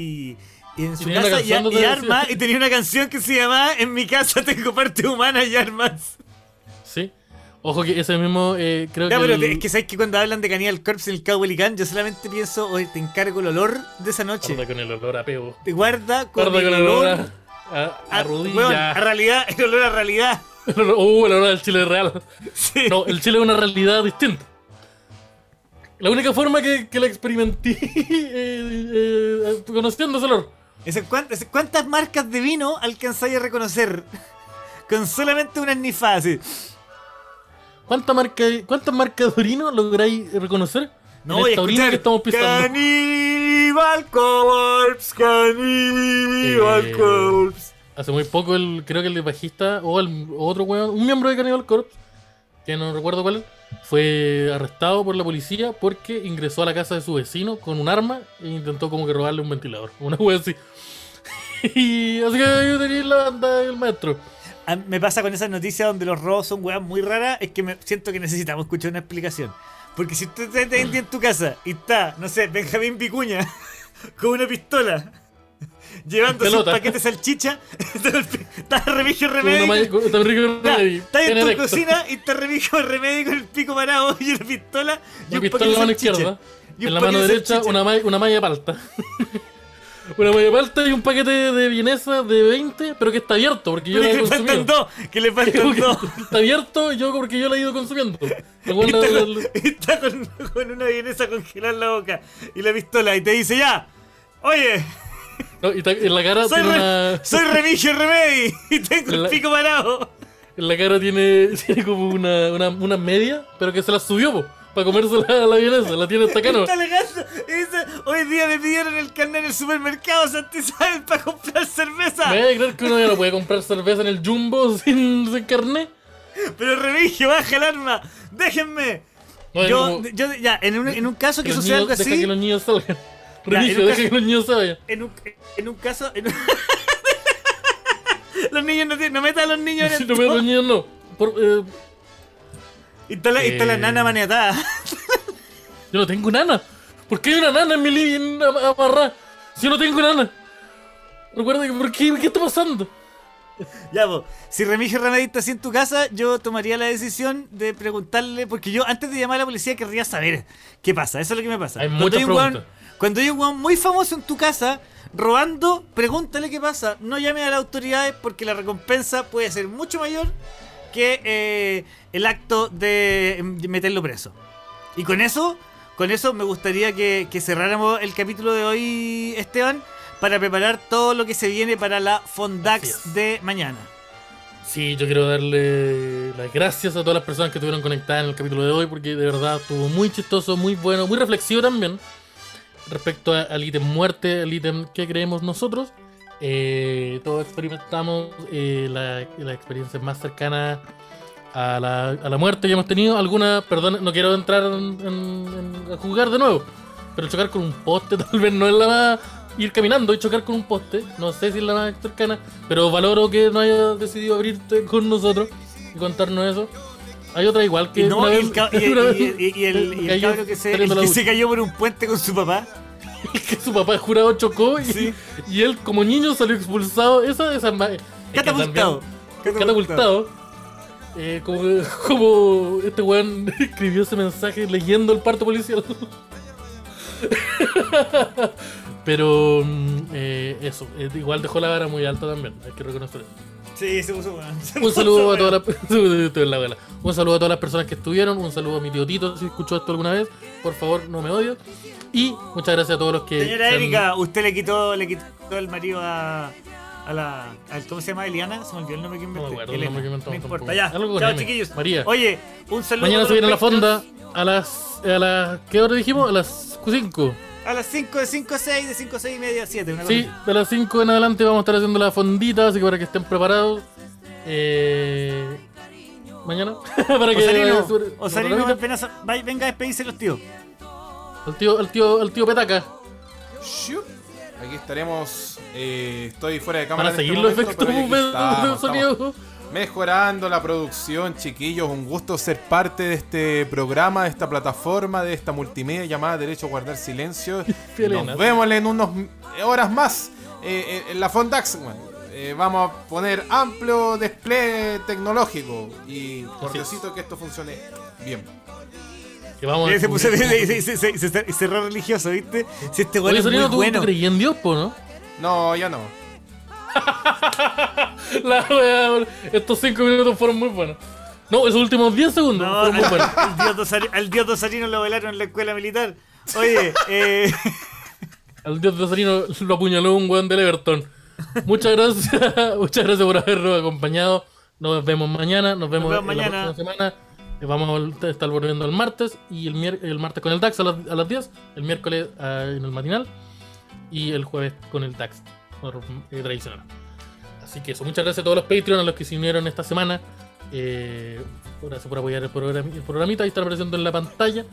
y- en su casa y, armas. Y tenía una canción que se llamaba En mi casa tengo parte humana y armas. Sí. Ojo que ese mismo, eh, creo Ya, que. pero el- es que sabes que cuando hablan de Cannibal Corpse en el Cabo Helicán, yo solamente pienso, oye, te encargo el olor de esa noche. Guarda con el olor a peo. Te guarda con, Guarda el con el olor olor a, a, a rodilla. weón, a realidad, el olor a realidad. El olor- uh, el olor al chile real. Sí. No, el chile es una realidad distinta. La única forma que, que la experimenté eh, eh, conociendo ese olor. ¿cuántas, ese- ¿Cuántas marcas de vino alcanzáis a reconocer? Con solamente una esnifada así. ¿Cuánta marca, ¿Cuántas marcas de orino lográis reconocer? No en esta orina que estamos pisando. Cannibal Corpse, Cannibal Eh, Corpse. Hace muy poco, el, creo que el bajista o, el, otro weón, un miembro de Cannibal Corpse, que no recuerdo cuál, fue arrestado por la policía porque ingresó a la casa de su vecino con un arma e intentó como que robarle un ventilador. Una wea así. y así que yo tenía la banda del maestro. A- Me pasa con esas noticias donde los robos son weas muy raras, es que me siento que necesitamos escuchar una explicación. Porque si tú te te en tu casa y está, no sé, Benjamín Vicuña con una pistola llevando sus paquetes de salchicha, está remigio remedio. está en tu cocina y está remigio remedio con el pico parado y una pistola y un pistola en la mano izquierda. En la mano derecha, una, ma- una malla palta. una de palta y un paquete de vienesa de 20, pero que está abierto porque yo la he le faltan consumido. dos, que le faltan dos. está abierto y yo porque yo la he ido consumiendo. Cual está, la- con, la- y está con, con una vienesa congelada en la boca y la pistola y te dice ya, oye, no, y en la cara soy, tiene re- una. soy Remigio Remedi y tengo el pico parado. En la cara tiene, tiene como una, una, una media, pero que se la subió, po, para comerse la, la vienesa. La tiene hasta acá, ¿no? Está hoy día me pidieron el carnet en el supermercado Santi Isabel para comprar cerveza. ¿Me vas a creer que uno ya no puede comprar cerveza en el jumbo sin, sin carnet? Pero Remigio, baja el arma, déjenme. No, yo, yo, ya, en un, en un caso que los suceda algo Deja así, que los niños salgan. Remigio, deja caso- que los niños vayan. en un, en un caso, en un- los niños no tienen, no metan a los niños en Si el no me los todo. niños no. Por, eh, Y está la, y está la Eh. nana maniatada. yo no tengo nana. ¿Por qué hay una nana en mi living amarrada? Si yo no tengo nana. Recuerda que, ¿por qué? ¿Qué está pasando? Ya, pues, si Remigio Remedi está así en tu casa, yo tomaría la decisión de preguntarle, porque yo antes de llamar a la policía querría saber qué pasa, eso es lo que me pasa. Hay Cuando muchas un preguntas. Cuando hay un weón muy famoso en tu casa robando, pregúntale qué pasa. No llame a las autoridades porque la recompensa puede ser mucho mayor que eh, el acto de mm, meterlo preso. Y con eso, con eso me gustaría que, que cerráramos el capítulo de hoy, Esteban, para preparar todo lo que se viene para la Fondax de mañana. Sí, yo quiero darle las gracias a todas las personas que estuvieron conectadas en el capítulo de hoy, porque de verdad estuvo muy chistoso, muy bueno, muy reflexivo también. Respecto a- al ítem muerte, al ítem que creemos nosotros, eh, todos experimentamos eh, la, la experiencia más cercana a la, a la muerte que hemos tenido. Algunas, perdón, no quiero entrar en, en- en- a jugar de nuevo, pero chocar con un poste tal vez no es la más. Ir caminando y chocar con un poste, no sé si es la más cercana, pero valoro que no haya decidido abrirte con nosotros y contarnos eso. Hay otra igual que. Y, no, y el, y- vez y- el, el cabro que, se, que se cayó por un puente con su papá. que su papá jurado chocó y, Sí. y él como niño salió expulsado. Esa, esa es ma- es que Catapultado. catapultado. Eh, como, como este weón escribió ese mensaje leyendo el parto policial. Pero mm, eh, eso, eh, igual dejó la vara muy alta también, hay que reconocer eso. Sí, se puso weón. Se Un puso saludo a todas las Estoy en la vela. Un saludo a todas las personas que estuvieron, un saludo a mi tío Tito si escuchó esto alguna vez, por favor no me odies. Y muchas gracias a todos los que Señora han- Erika, usted le quitó, le quitó el marido a, a la. a- ¿Cómo se llama? Eliana. Se me olvidó el nombre que me inventé. acuerdo el nombre que inventó No importa, ya. Algo Chao, chiquillos. María. Oye, un saludo. Mañana se viene a la fonda a las. a las. ¿Qué hora dijimos? A las 5. A las 5 de 5 a 6, de 5 a 6 y media a 7. Una Sí, cosa de las 5 en adelante vamos a estar haciendo la fondita, así que para que estén preparados. Eh, mañana. para que Osarino, Osarino, venga a despedirse los tíos. Al tío, al tío, al tío Petaca. Aquí estaremos. eh, estoy fuera de Para cámara. en este seguir los efectos sonido. Mejorando la producción, chiquillos. Un gusto ser parte de este programa, de esta plataforma, de esta multimedia llamada Derecho a Guardar Silencio. Nos vemos en unas horas más eh, en la Fondax. Bueno, eh, vamos a poner amplio despliegue tecnológico y por que esto funcione bien. Que vamos Y a se puso se, se, se, cerró religioso, ¿viste? Si este Oye, es muy ¿tú, bueno. tú creí en Dios, po, ¿no? No, ya no. La wea, estos 5 minutos fueron muy buenos. No, esos últimos 10 segundos No, fueron muy buenos. al dios Dosari- al dios Dosarino lo velaron en la escuela militar. Oye, eh, Al dios de Osarino lo apuñaló un weón del Everton. Muchas gracias, muchas gracias por habernos acompañado. Nos vemos mañana, nos vemos, vemos en mañana. la próxima semana. Eh, Vamos a estar volviendo el martes y el, el martes con el DAX a las, a las 10, el miércoles ah, en el matinal y el jueves con el DAX eh, tradicional. Así que eso, muchas gracias a todos los Patreon, a los que se unieron esta semana. Eh, gracias por apoyar el, programa, el programita, ahí está apareciendo en la pantalla.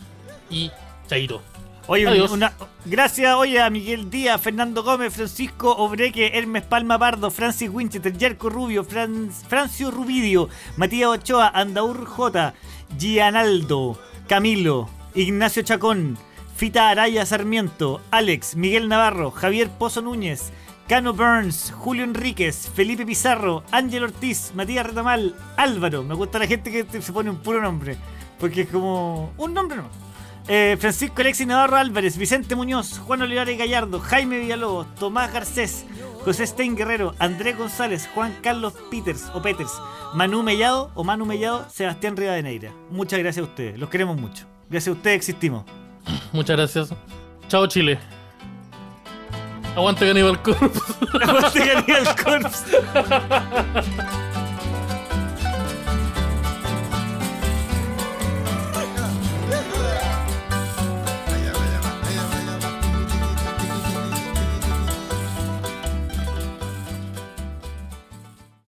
Y chaito. Oye, Adiós. una, gracias oye, a Miguel Díaz, Fernando Gómez, Francisco Obreque, Hermes Palma Pardo, Francis Winchester, Yerko Rubio, Fran- Francio Rubidio, Matías Ochoa, Andaur J, Gianaldo, Camilo, Ignacio Chacón, Fita Araya Sarmiento, Alex, Miguel Navarro, Javier Pozo Núñez, Cano Burns, Julio Enríquez, Felipe Pizarro, Ángel Ortiz, Matías Retamal, Álvaro. Me gusta la gente que se pone un puro nombre, porque es como un nombre no. Eh, Francisco Alexis Navarro Álvarez, Vicente Muñoz, Juan Olivares Gallardo, Jaime Villalobos, Tomás Garcés, José Stein Guerrero, Andrés González, Juan Carlos Peters o Peters, Manu Mellado o Manu Mellado, Sebastián Rivadeneira. Muchas gracias a ustedes, los queremos mucho. Gracias a ustedes existimos. Muchas gracias. Chao Chile. Aguante Cannibal Corpse. Aguante Cannibal Corpse.